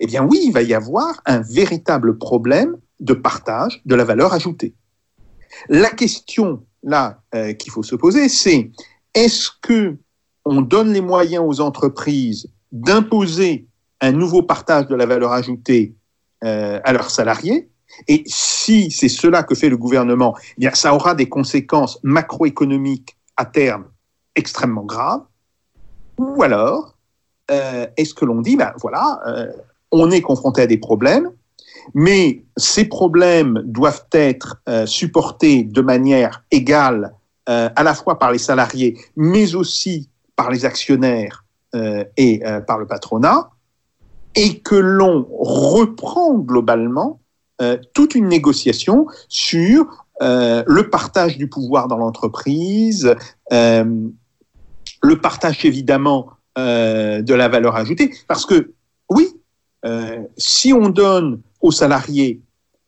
Speaker 3: eh bien oui, il va y avoir un véritable problème de partage de la valeur ajoutée. La question là euh, qu'il faut se poser, c'est est-ce que on donne les moyens aux entreprises d'imposer un nouveau partage de la valeur ajoutée euh, à leurs salariés? Et si c'est cela que fait le gouvernement, eh ça aura des conséquences macroéconomiques à terme extrêmement graves. Ou alors, euh, est-ce que l'on dit, ben voilà, on est confronté à des problèmes, mais ces problèmes doivent être euh, supportés de manière égale euh, à la fois par les salariés, mais aussi par les actionnaires euh, et par le patronat, et que l'on reprend globalement toute une négociation sur le partage du pouvoir dans l'entreprise, le partage évidemment de la valeur ajoutée, parce que oui, si on donne aux salariés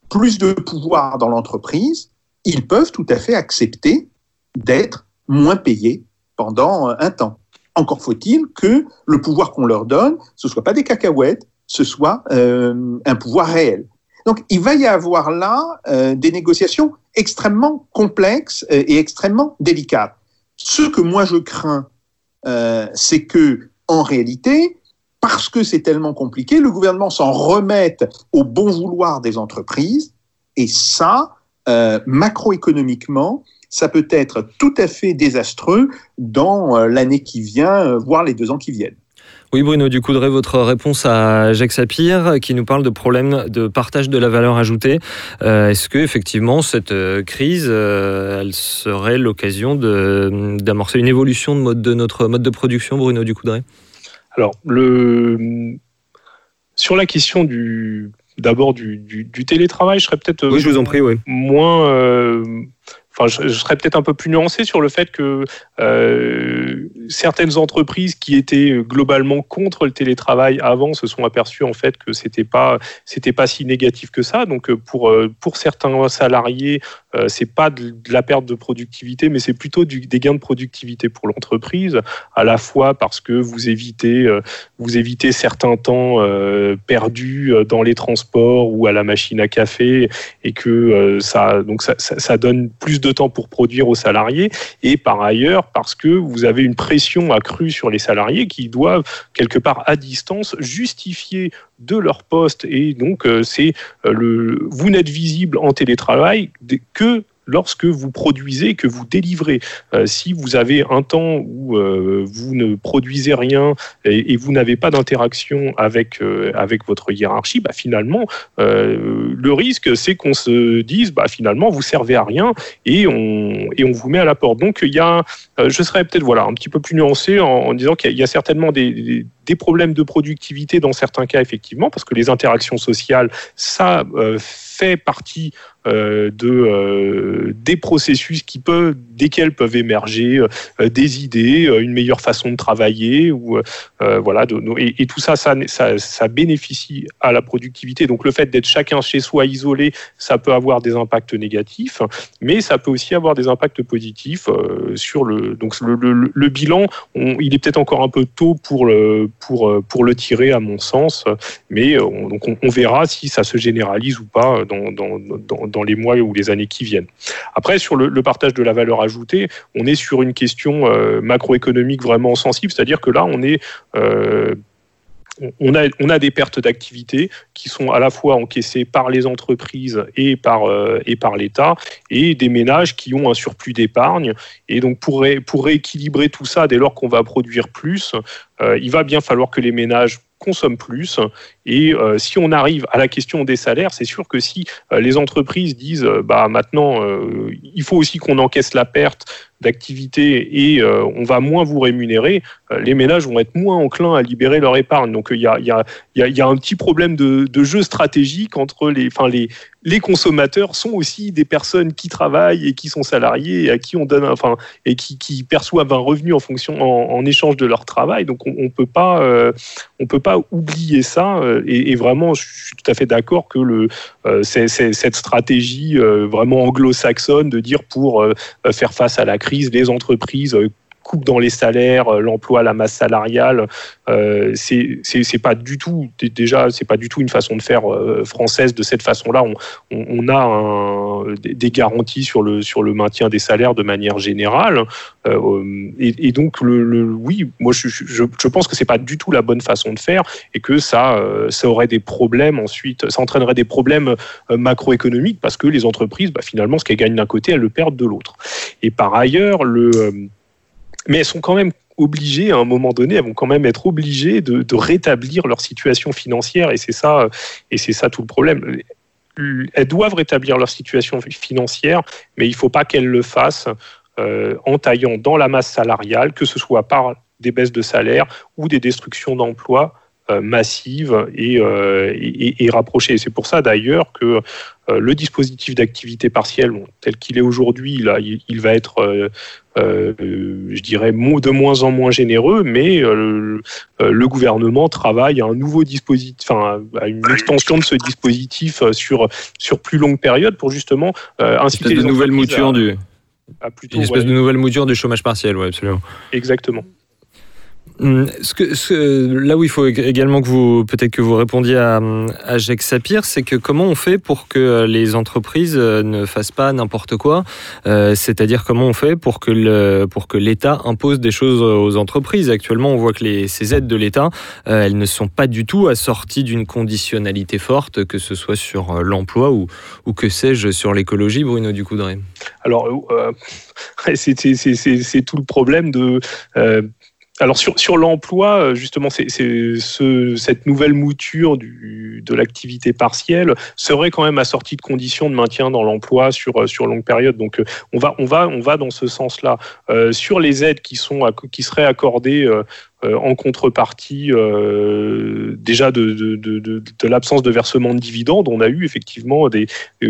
Speaker 3: plus de pouvoir dans l'entreprise, ils peuvent tout à fait accepter d'être moins payés pendant un temps. Encore faut-il que le pouvoir qu'on leur donne, ce soit pas des cacahuètes, ce soit euh, un pouvoir réel. Donc il va y avoir là euh, des négociations extrêmement complexes euh, et extrêmement délicates. Ce que moi je crains, euh, c'est que en réalité, parce que c'est tellement compliqué, le gouvernement s'en remette au bon vouloir des entreprises, et ça, euh, macroéconomiquement, ça peut être tout à fait désastreux dans euh, l'année qui vient, euh, voire les deux ans qui viennent.
Speaker 7: Oui, Bruno Ducoudray, votre réponse à Jacques Sapir, qui nous parle de problèmes de partage de la valeur ajoutée. Est-ce que effectivement cette crise, elle serait l'occasion d'amorcer une évolution de, mode, de notre mode de production, Bruno Ducoudray
Speaker 8: Alors, le... sur la question du d'abord du, du- du télétravail, je serais peut-être
Speaker 7: Oui, je vous en prie, oui.
Speaker 8: moins. euh, Enfin, je, je serais peut-être un peu plus nuancé sur le fait que euh, certaines entreprises qui étaient globalement contre le télétravail avant se sont aperçues en fait que c'était pas c'était pas si négatif que ça. Donc euh, pour pour certains salariés, euh, c'est pas de, la perte de productivité, mais c'est plutôt des gains de productivité pour l'entreprise, à la fois parce que vous évitez euh, vous évitez certains temps euh, perdus euh, dans les transports ou à la machine à café et que ça donc ça donne plus de temps pour produire aux salariés. Et par ailleurs parce que vous avez une pression accrue sur les salariés qui doivent quelque part à distance justifier de leur poste et donc euh, c'est euh, le vous n'êtes visible en télétravail que lorsque vous produisez, que vous délivrez. Euh, si vous avez un temps où vous ne produisez rien et, vous n'avez pas d'interaction avec, avec votre hiérarchie, bah, finalement, le risque, c'est qu'on se dise, bah, finalement, vous servez à rien et on, et on vous met à la porte. Donc, il y a, je serais peut-être voilà, un petit peu plus nuancé en, disant qu'il y a- certainement des- des problèmes de productivité dans certains cas, effectivement, parce que les interactions sociales, ça euh, fait partie euh, de, euh, des processus qui peuvent, desquels peuvent émerger euh, des idées, euh, une meilleure façon de travailler, ou euh, voilà, et, tout ça ça, ça, ça bénéficie à la productivité. Donc le fait d'être chacun chez soi isolé, ça peut avoir des impacts négatifs, mais ça peut aussi avoir des impacts positifs euh, sur le. Donc le, le- le bilan, il est peut-être encore un peu tôt pour le pour euh, pour le tirer à mon sens, mais euh, on, donc on, verra si ça se généralise ou pas dans, dans, dans, dans les mois ou les années qui viennent. Après, sur le, le partage de la valeur on est sur une question euh, macroéconomique vraiment sensible, c'est-à-dire que là, on est euh, a, des pertes d'activité qui sont à la fois encaissées par les entreprises et par, euh, l'État, et des ménages qui ont un surplus d'épargne. Et donc, pour, ré- pour rééquilibrer tout ça, dès lors qu'on va produire plus, il va bien falloir que les ménages consomment plus. Et euh, si on arrive à la question des salaires, c'est sûr que si euh, les entreprises disent, euh, bah maintenant, il faut aussi qu'on encaisse la perte d'activité et euh, on va moins vous rémunérer, euh, les ménages vont être moins enclins à libérer leur épargne. Donc il y a, un petit problème de, jeu stratégique entre les, enfin les, consommateurs sont aussi des personnes qui travaillent et qui sont salariés et à qui on donne, enfin et qui, perçoivent un revenu en fonction, en, échange de leur travail. Donc on, on peut pas, euh, on peut pas oublier ça. Et, vraiment, je suis tout à fait d'accord que cette stratégie vraiment anglo-saxonne de dire pour faire face à la crise, les entreprises coupent dans les salaires, euh, l'emploi, la masse salariale. Euh, c'est pas du tout dé- déjà c'est pas du tout une façon de faire euh, française de cette façon-là. On, a des garanties sur le sur le maintien des salaires de manière générale. Euh, et, donc le, oui, moi je, je, pense que c'est pas du tout la bonne façon de faire et que ça ça aurait des problèmes ensuite, ça entraînerait des problèmes macroéconomiques parce que les entreprises, bah, finalement, ce qu'elles gagnent d'un côté, elles le perdent de l'autre. Et par ailleurs, le mais elles sont quand même obligées, à un moment donné, elles vont quand même être obligées de, rétablir leur situation financière, et c'est ça, euh, ça tout le problème. Elles doivent rétablir leur situation financière, mais il ne faut pas qu'elles le fassent euh, en taillant dans la masse salariale, que ce soit par des baisses de salaire ou des destructions d'emplois euh, massives et, euh, et, et rapprochées. C'est pour ça d'ailleurs que euh, le dispositif d'activité partielle, bon, tel qu'il est aujourd'hui, il, il va être, euh, euh, je dirais, de moins en moins généreux, mais euh, le, le gouvernement travaille à un nouveau dispositif, enfin, à une extension de ce dispositif sur sur plus longue période pour justement euh, inciter les
Speaker 7: de nouvelle
Speaker 8: entreprises
Speaker 7: mouture
Speaker 8: à,
Speaker 7: du,
Speaker 8: à plutôt
Speaker 7: une espèce
Speaker 8: ouais,
Speaker 7: de nouvelle mouture du chômage partiel, ouais, absolument.
Speaker 8: exactement.
Speaker 7: Hum, là où il faut également que vous, peut-être que vous répondiez à, Jacques Sapir, c'est que comment on fait pour que les entreprises euh, ne fassent pas n'importe quoi euh, C'est-à-dire comment on fait pour que pour que l'État impose des choses aux entreprises? Actuellement, on voit que ces aides de l'État, euh, elles ne sont pas du tout assorties d'une conditionnalité forte, que ce soit sur euh, l'emploi ou, ou que sais-je sur l'écologie, Bruno Ducoudray.
Speaker 8: Alors, euh, <laughs> c'est tout le problème de euh, alors sur, sur l'emploi, euh, justement, c'est ce, cette nouvelle mouture du, de l'activité partielle serait quand même assortie de conditions de maintien dans l'emploi sur, euh, sur longue période. Donc euh, on va, on va, on va dans ce sens-là. Sur les aides qui, sont, qui seraient accordées euh, en contrepartie euh, déjà de, l'absence de versement de dividendes, on a eu effectivement des,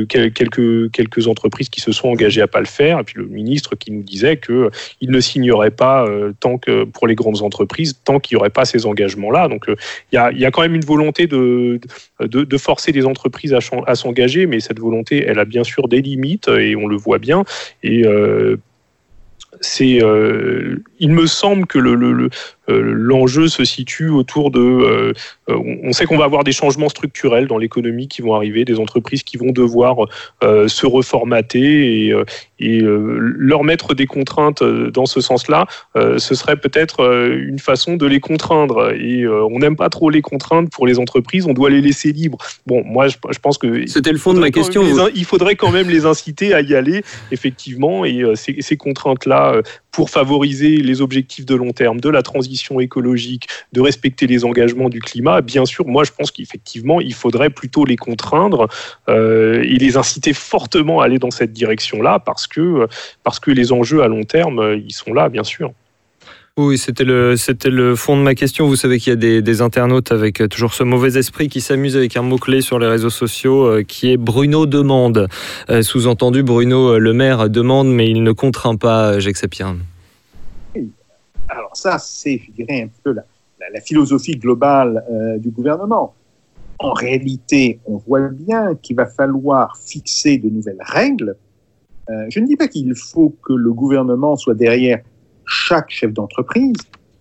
Speaker 8: quelques, quelques entreprises qui se sont engagées à pas le faire, et puis le ministre qui nous disait qu'il ne signerait pas tant que pour les grandes entreprises tant qu'il n'y aurait pas ces engagements-là. Donc il y, a, quand même une volonté de, de, forcer les entreprises à, s'engager, mais cette volonté, elle a bien sûr des limites et on le voit bien. Et euh, c'est, euh, il me semble que le, le, l'enjeu se situe autour de. Euh, on sait qu'on va avoir des changements structurels dans l'économie qui vont arriver, des entreprises qui vont devoir euh, se reformater et, et euh, leur mettre des contraintes dans ce sens-là, ce serait peut-être une façon de les contraindre. Et on n'aime pas trop les contraindre pour les entreprises, on doit les laisser libres. Bon, moi, je, je pense que.
Speaker 7: C'était le fond de ma question.
Speaker 8: Les, il faudrait quand même les inciter à y aller, effectivement, et ces, ces contraintes-là pour favoriser les objectifs de long terme, de la transition écologique, de respecter les engagements du climat, bien sûr, moi je pense qu'effectivement, il faudrait plutôt les contraindre euh, et les inciter fortement à aller dans cette direction-là parce que, parce que les enjeux à long terme, ils sont là, bien sûr.
Speaker 7: Oui, c'était le, fond de ma question. Vous savez qu'il y a des, internautes avec toujours ce mauvais esprit qui s'amusent avec un mot-clé sur les réseaux sociaux euh, qui est Bruno demande. Euh, sous-entendu, Bruno Le Maire demande, mais il ne contraint pas Jacques.
Speaker 3: Alors ça, c'est, je un peu la, philosophie globale euh, du gouvernement. En réalité, on voit bien qu'il va falloir fixer de nouvelles règles. Euh, je ne dis pas qu'il faut que le gouvernement soit derrière chaque chef d'entreprise,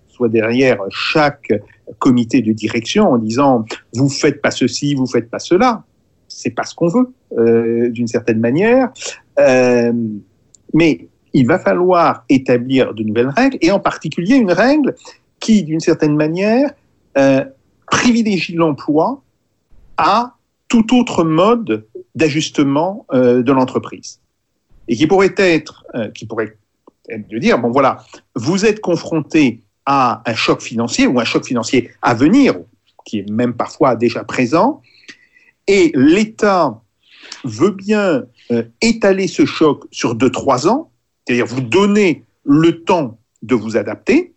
Speaker 3: soit derrière chaque comité de direction en disant vous faites pas ceci, vous faites pas cela. C'est pas ce qu'on veut euh, d'une certaine manière. Euh, mais il va falloir établir de nouvelles règles et en particulier une règle qui, d'une certaine manière, euh, privilégie l'emploi à tout autre mode d'ajustement de l'entreprise et qui pourrait être, qui pourrait de dire, bon voilà, vous êtes confronté à un choc financier ou un choc financier à venir, qui est même parfois déjà présent, et l'État veut bien euh, étaler ce choc sur deux, trois ans, c'est-à-dire vous donner le temps de vous adapter.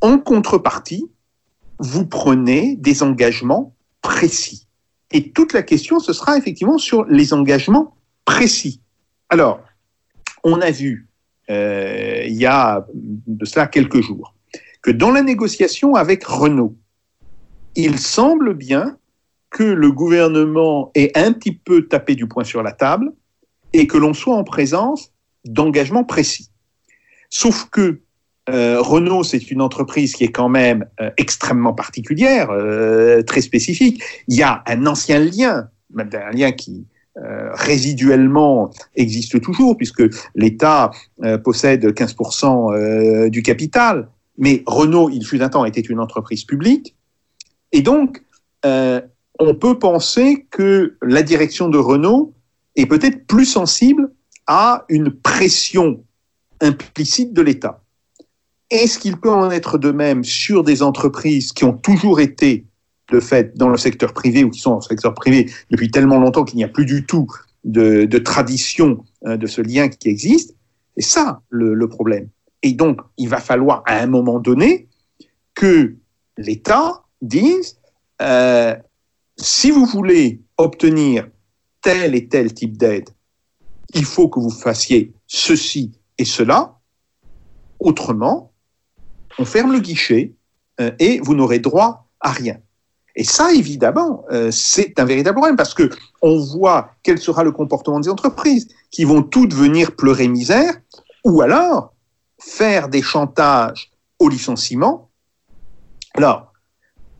Speaker 3: En contrepartie, vous prenez des engagements précis. Et toute la question, ce sera effectivement sur les engagements précis. Alors, on a vu euh, il y a de cela quelques jours que dans la négociation avec Renault, il semble bien que le gouvernement ait un petit peu tapé du poing sur la table et que l'on soit en présence d'engagements précis. Sauf que euh, Renault, c'est une entreprise qui est quand même euh, extrêmement particulière, euh, très spécifique. Il y a un ancien lien, un lien qui, euh, résiduellement existe toujours, puisque l'État euh, possède 15% euh, du capital. Mais Renault, il fut un temps, était une entreprise publique. Et donc, on peut penser que la direction de Renault est peut-être plus sensible à une pression implicite de l'État. Est-ce qu'il peut en être de même sur des entreprises qui ont toujours été de fait dans le secteur privé ou qui sont dans le secteur privé depuis tellement longtemps qu'il n'y a plus du tout de, tradition euh, de ce lien qui existe. C'est ça le, le, problème. Et donc, il va falloir à un moment donné que l'État dise euh, si vous voulez obtenir tel et tel type d'aide, il faut que vous fassiez ceci et cela. Autrement, on ferme le guichet euh, et vous n'aurez droit à rien. Et ça, évidemment, euh, c'est un véritable problème parce que on voit quel sera le comportement des entreprises qui vont toutes venir pleurer misère ou alors faire des chantages au licenciement. Alors,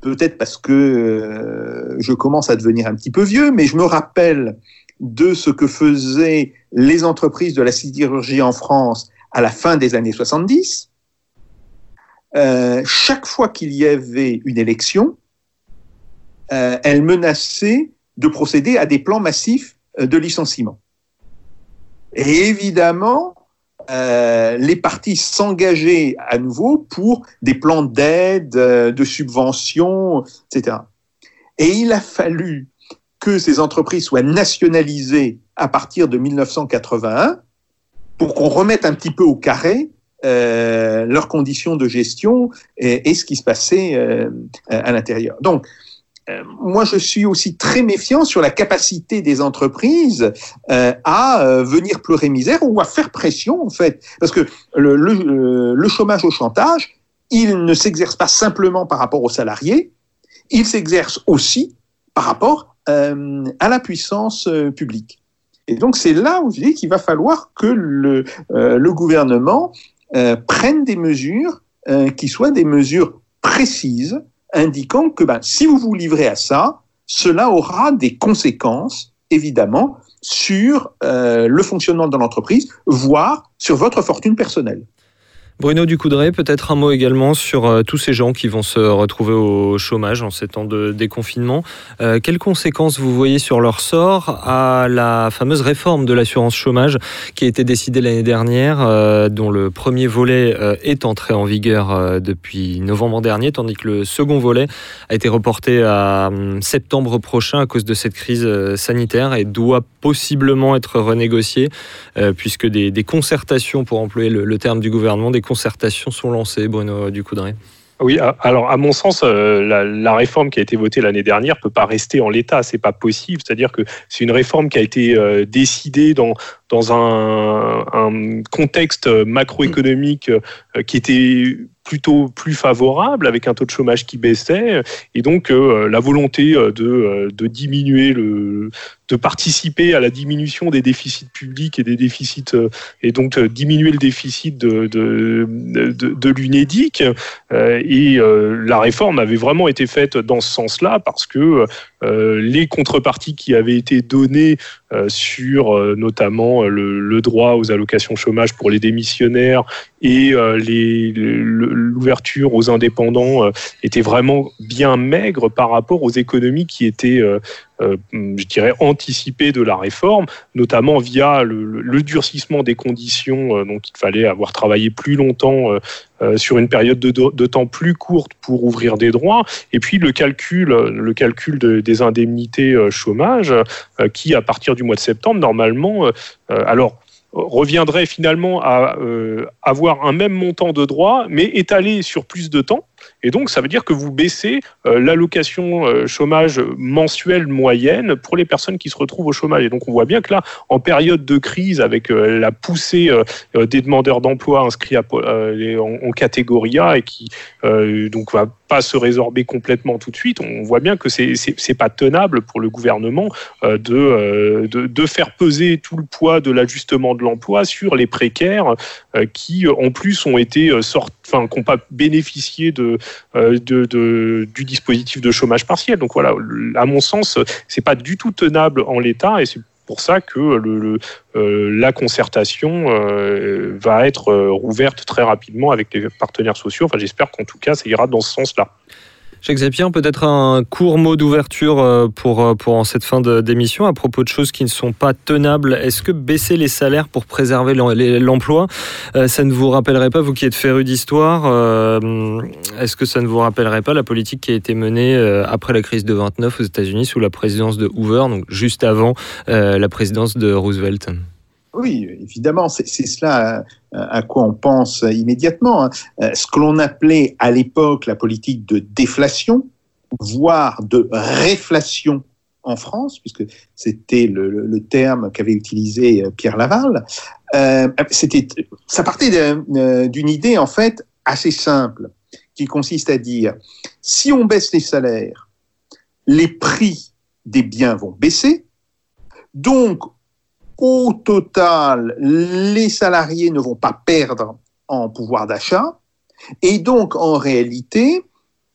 Speaker 3: peut-être parce que euh, je commence à devenir un petit peu vieux, mais je me rappelle de ce que faisaient les entreprises de la sidérurgie en France à la fin des années 70. Euh, chaque fois qu'il y avait une élection, euh, elle menaçait de procéder à des plans massifs euh, de licenciement. Et évidemment, euh, les partis s'engageaient à nouveau pour des plans d'aide, de subventions, etc. Et il a fallu que ces entreprises soient nationalisées à partir de 1981 pour qu'on remette un petit peu au carré leurs conditions de gestion et, ce qui se passait à l'intérieur. Donc, moi, je suis aussi très méfiant sur la capacité des entreprises euh, à euh, venir pleurer misère ou à faire pression, en fait. Parce que le, chômage au chantage, il ne s'exerce pas simplement par rapport aux salariés, il s'exerce aussi par rapport euh, à la puissance euh, publique. Et donc, c'est là où je dis qu'il va falloir que euh, le gouvernement prenne des mesures qui soient des mesures précises, indiquant que ben, si vous vous livrez à ça, cela aura des conséquences, évidemment, sur euh, le fonctionnement de l'entreprise, voire sur votre fortune personnelle.
Speaker 7: Bruno Ducoudray, peut-être un mot également sur euh, tous ces gens qui vont se retrouver au chômage en ces temps de déconfinement. Euh, quelles conséquences vous voyez sur leur sort à la fameuse réforme de l'assurance chômage qui a été décidée l'année dernière, euh, dont le premier volet est entré en vigueur depuis novembre dernier, tandis que le second volet a été reporté à hum, septembre prochain à cause de cette crise sanitaire et doit possiblement être renégocié euh, puisque des, concertations, pour employer le, terme du gouvernement, des concertations sont lancées, Bruno Ducoudray.
Speaker 8: Oui, alors à mon sens, euh, la, réforme qui a été votée l'année dernière peut pas rester en l'état, c'est pas possible. C'est-à-dire que c'est une réforme qui a été euh, décidée dans dans un, contexte macroéconomique qui était plutôt plus favorable, avec un taux de chômage qui baissait, et donc la volonté de, de diminuer le, de participer à la diminution des déficits publics et des déficits, euh, et donc euh, diminuer le déficit de, l'UNEDIC. Euh, et la réforme avait vraiment été faite dans ce sens-là parce que les contreparties qui avaient été données sur notamment le, droit aux allocations chômage pour les démissionnaires et l'ouverture aux indépendants étaient vraiment bien maigres par rapport aux économies qui étaient, je dirais, anticipées de la réforme, notamment via le, durcissement des conditions. euh, donc il fallait avoir travaillé plus longtemps euh, euh, sur une période de, temps plus courte pour ouvrir des droits, et puis le calcul, des indemnités euh, chômage, euh, qui à partir du mois de septembre, normalement, euh, euh, alors reviendrait finalement à euh, avoir un même montant de droits, mais étalé sur plus de temps. Et donc, ça veut dire que vous baissez euh, l'allocation euh, chômage mensuelle moyenne pour les personnes qui se retrouvent au chômage. Et donc, on voit bien que là, en période de crise, avec euh, la poussée des demandeurs d'emploi inscrits en, en catégorie A et qui donc va pas se résorber complètement tout de suite, on voit bien que c'est c'est pas tenable pour le gouvernement euh, de, euh, de de faire peser tout le poids de l'ajustement de l'emploi sur les précaires euh, qui en plus ont été sortis, enfin, qui n'ont pas bénéficié de- du dispositif de chômage partiel. Donc voilà, à mon sens, c'est pas du tout tenable en l'état et c'est pour ça que euh, la concertation euh, va être euh, rouverte très rapidement avec les partenaires sociaux. Enfin, j'espère qu'en tout cas, ça ira dans ce sens-là.
Speaker 7: Jacques Zapier, peut-être un court mot d'ouverture euh, pour, euh, cette fin d'émission à propos de choses qui ne sont pas tenables. Est-ce que baisser les salaires pour préserver l'emploi, euh, ça ne vous rappellerait pas, vous qui êtes féru d'histoire, est-ce que ça ne vous rappellerait pas la politique qui a été menée après la crise de 29 aux États-Unis sous la présidence de Hoover, donc juste avant la présidence de Roosevelt?
Speaker 3: Oui, évidemment, c'est cela euh, à quoi on pense immédiatement. hein. Euh, Ce que l'on appelait à l'époque la politique de déflation, voire de réflation en France, puisque c'était le, le- terme qu'avait utilisé euh, Pierre Laval, euh, ça partait d'un- d'une idée en fait assez simple, qui consiste à dire si on baisse les salaires, les prix des biens vont baisser, donc au total, les salariés ne vont pas perdre en pouvoir d'achat. Et donc, en réalité,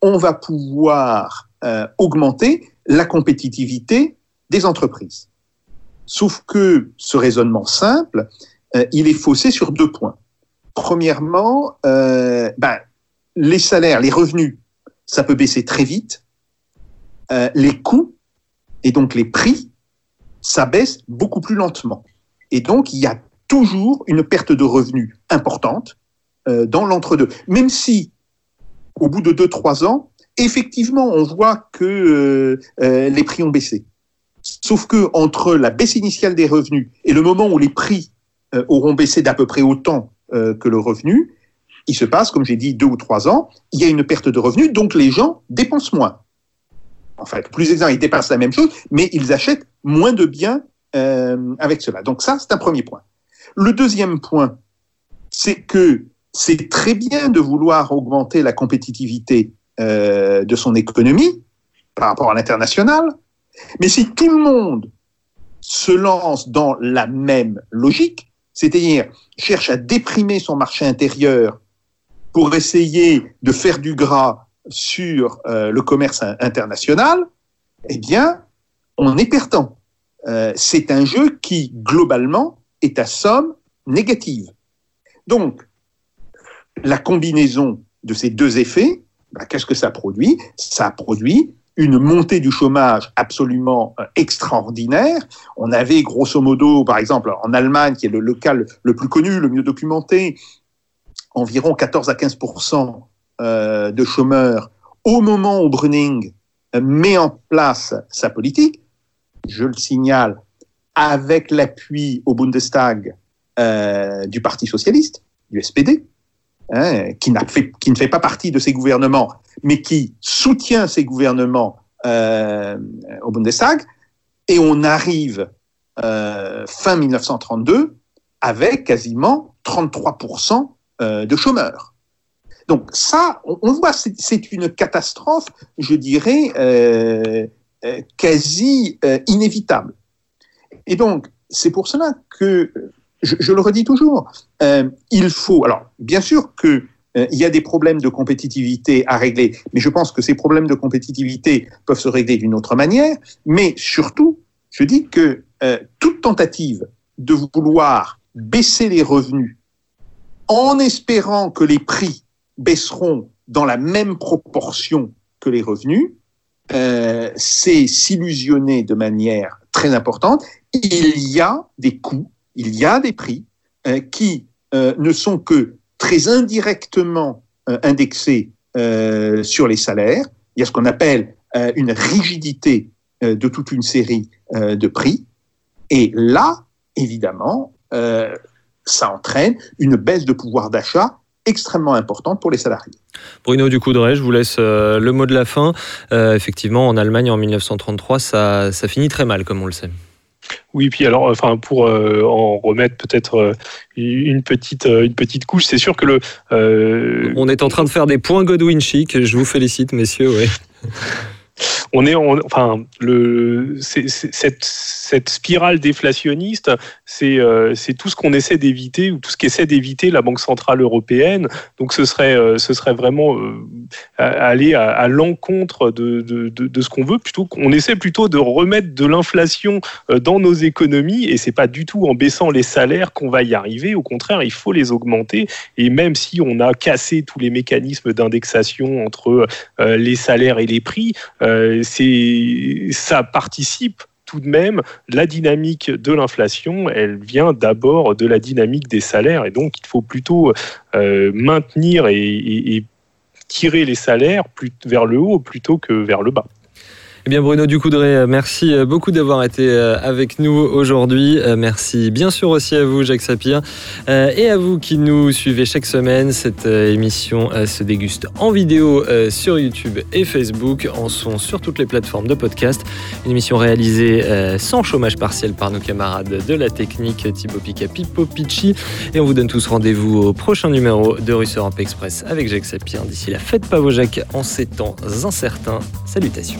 Speaker 3: on va pouvoir euh, augmenter la compétitivité des entreprises. Sauf que ce raisonnement simple, euh, il est faussé sur deux points. Premièrement, euh, ben, les salaires, les revenus, ça peut baisser très vite. Les coûts et donc les prix, ça baisse beaucoup plus lentement. Et donc, il y a toujours une perte de revenus importante euh, dans l'entre-deux. Même si, au bout de 2-3 ans, effectivement, on voit que euh, euh, les prix ont baissé. Sauf que entre la baisse initiale des revenus et le moment où les prix auront baissé d'à peu près autant que le revenu, il se passe, comme j'ai dit, deux ou trois ans, il y a une perte de revenus, donc les gens dépensent moins. En fait, plus exactement, ils dépensent la même chose, mais ils achètent moins de biens euh, avec cela. Donc ça, c'est un premier point. Le deuxième point, c'est que c'est très bien de vouloir augmenter la compétitivité euh, de son économie par rapport à l'international, mais si tout le monde se lance dans la même logique, c'est-à-dire cherche à déprimer son marché intérieur pour essayer de faire du gras sur euh, le commerce in- international, eh bien, on est perdant. Euh, c'est un jeu qui, globalement, est à somme négative. Donc, la combinaison de ces deux effets, bah, qu'est-ce que ça produit? Ça produit une montée du chômage absolument euh, extraordinaire. On avait grosso modo, par exemple, en Allemagne, qui est le local le plus connu, le mieux documenté, environ 14 à 15 euh, de chômeurs au moment où Brüning euh, met en place sa politique. Je le signale, avec l'appui au Bundestag euh, du Parti socialiste, du SPD, hein, qui, ne fait pas partie de ces gouvernements, mais qui soutient ces gouvernements au Bundestag, et on arrive fin 1932 avec quasiment 33% euh, de chômeurs. Donc ça, on, voit, c'est- c'est une catastrophe, je dirais, euh, euh, quasi euh, inévitable. Et donc, c'est pour cela que, je, je le redis toujours, euh, il faut, alors bien sûr que euh, il y a des problèmes de compétitivité à régler, mais je pense que ces problèmes de compétitivité peuvent se régler d'une autre manière. Mais surtout, je dis que euh, toute tentative de vouloir baisser les revenus en espérant que les prix baisseront dans la même proportion que les revenus, euh, c'est s'illusionner de manière très importante. Il y a des coûts, il y a des prix euh, qui euh, ne sont que très indirectement indexés sur les salaires. Il y a ce qu'on appelle une rigidité de toute une série de prix. Et là, évidemment, ça entraîne une baisse de pouvoir d'achat extrêmement importante pour les salariés.
Speaker 7: Bruno Ducoudray, je vous laisse euh, le mot de la fin. Euh, effectivement, en Allemagne, en 1933, ça, ça finit très mal, comme on le sait.
Speaker 8: Oui, puis alors, enfin, pour euh, en remettre peut-être euh, une petite euh, une petite couche, c'est sûr que le euh,
Speaker 7: On est en train de faire des points Godwin chic. Je vous félicite, messieurs. Ouais.
Speaker 8: On est en- enfin le cette cette spirale déflationniste c'est euh, c'est tout ce qu'on essaie d'éviter ou tout ce qu'essaie d'éviter la banque centrale européenne. Donc ce serait euh, ce serait vraiment euh, aller à, l'encontre de, de, de, ce qu'on veut plutôt qu'on essaie plutôt de remettre de l'inflation dans nos économies et c'est pas du tout en baissant les salaires qu'on va y arriver. Au contraire il faut les augmenter et même si on a cassé tous les mécanismes d'indexation entre les salaires et les prix c'est ça participe tout de même la dynamique de l'inflation, elle vient d'abord de la dynamique des salaires et donc il faut plutôt euh, maintenir et, tirer les salaires vers le haut plutôt que vers le bas.
Speaker 7: Eh bien, Bruno Ducoudray, euh, merci euh, beaucoup d'avoir été euh, avec nous aujourd'hui. Merci bien sûr aussi à vous, Jacques Sapir, et à vous qui nous suivez chaque semaine. Cette émission se déguste en vidéo sur YouTube et Facebook, en son sur toutes les plateformes de podcast. Une émission réalisée sans chômage partiel par nos camarades de la technique Thibaut Pica, Pipo Picci. Et on vous donne tous rendez-vous au prochain numéro de Russe Europe Express avec Jacques Sapir. D'ici là, faites pas vos Jacques en ces temps incertains. Salutations.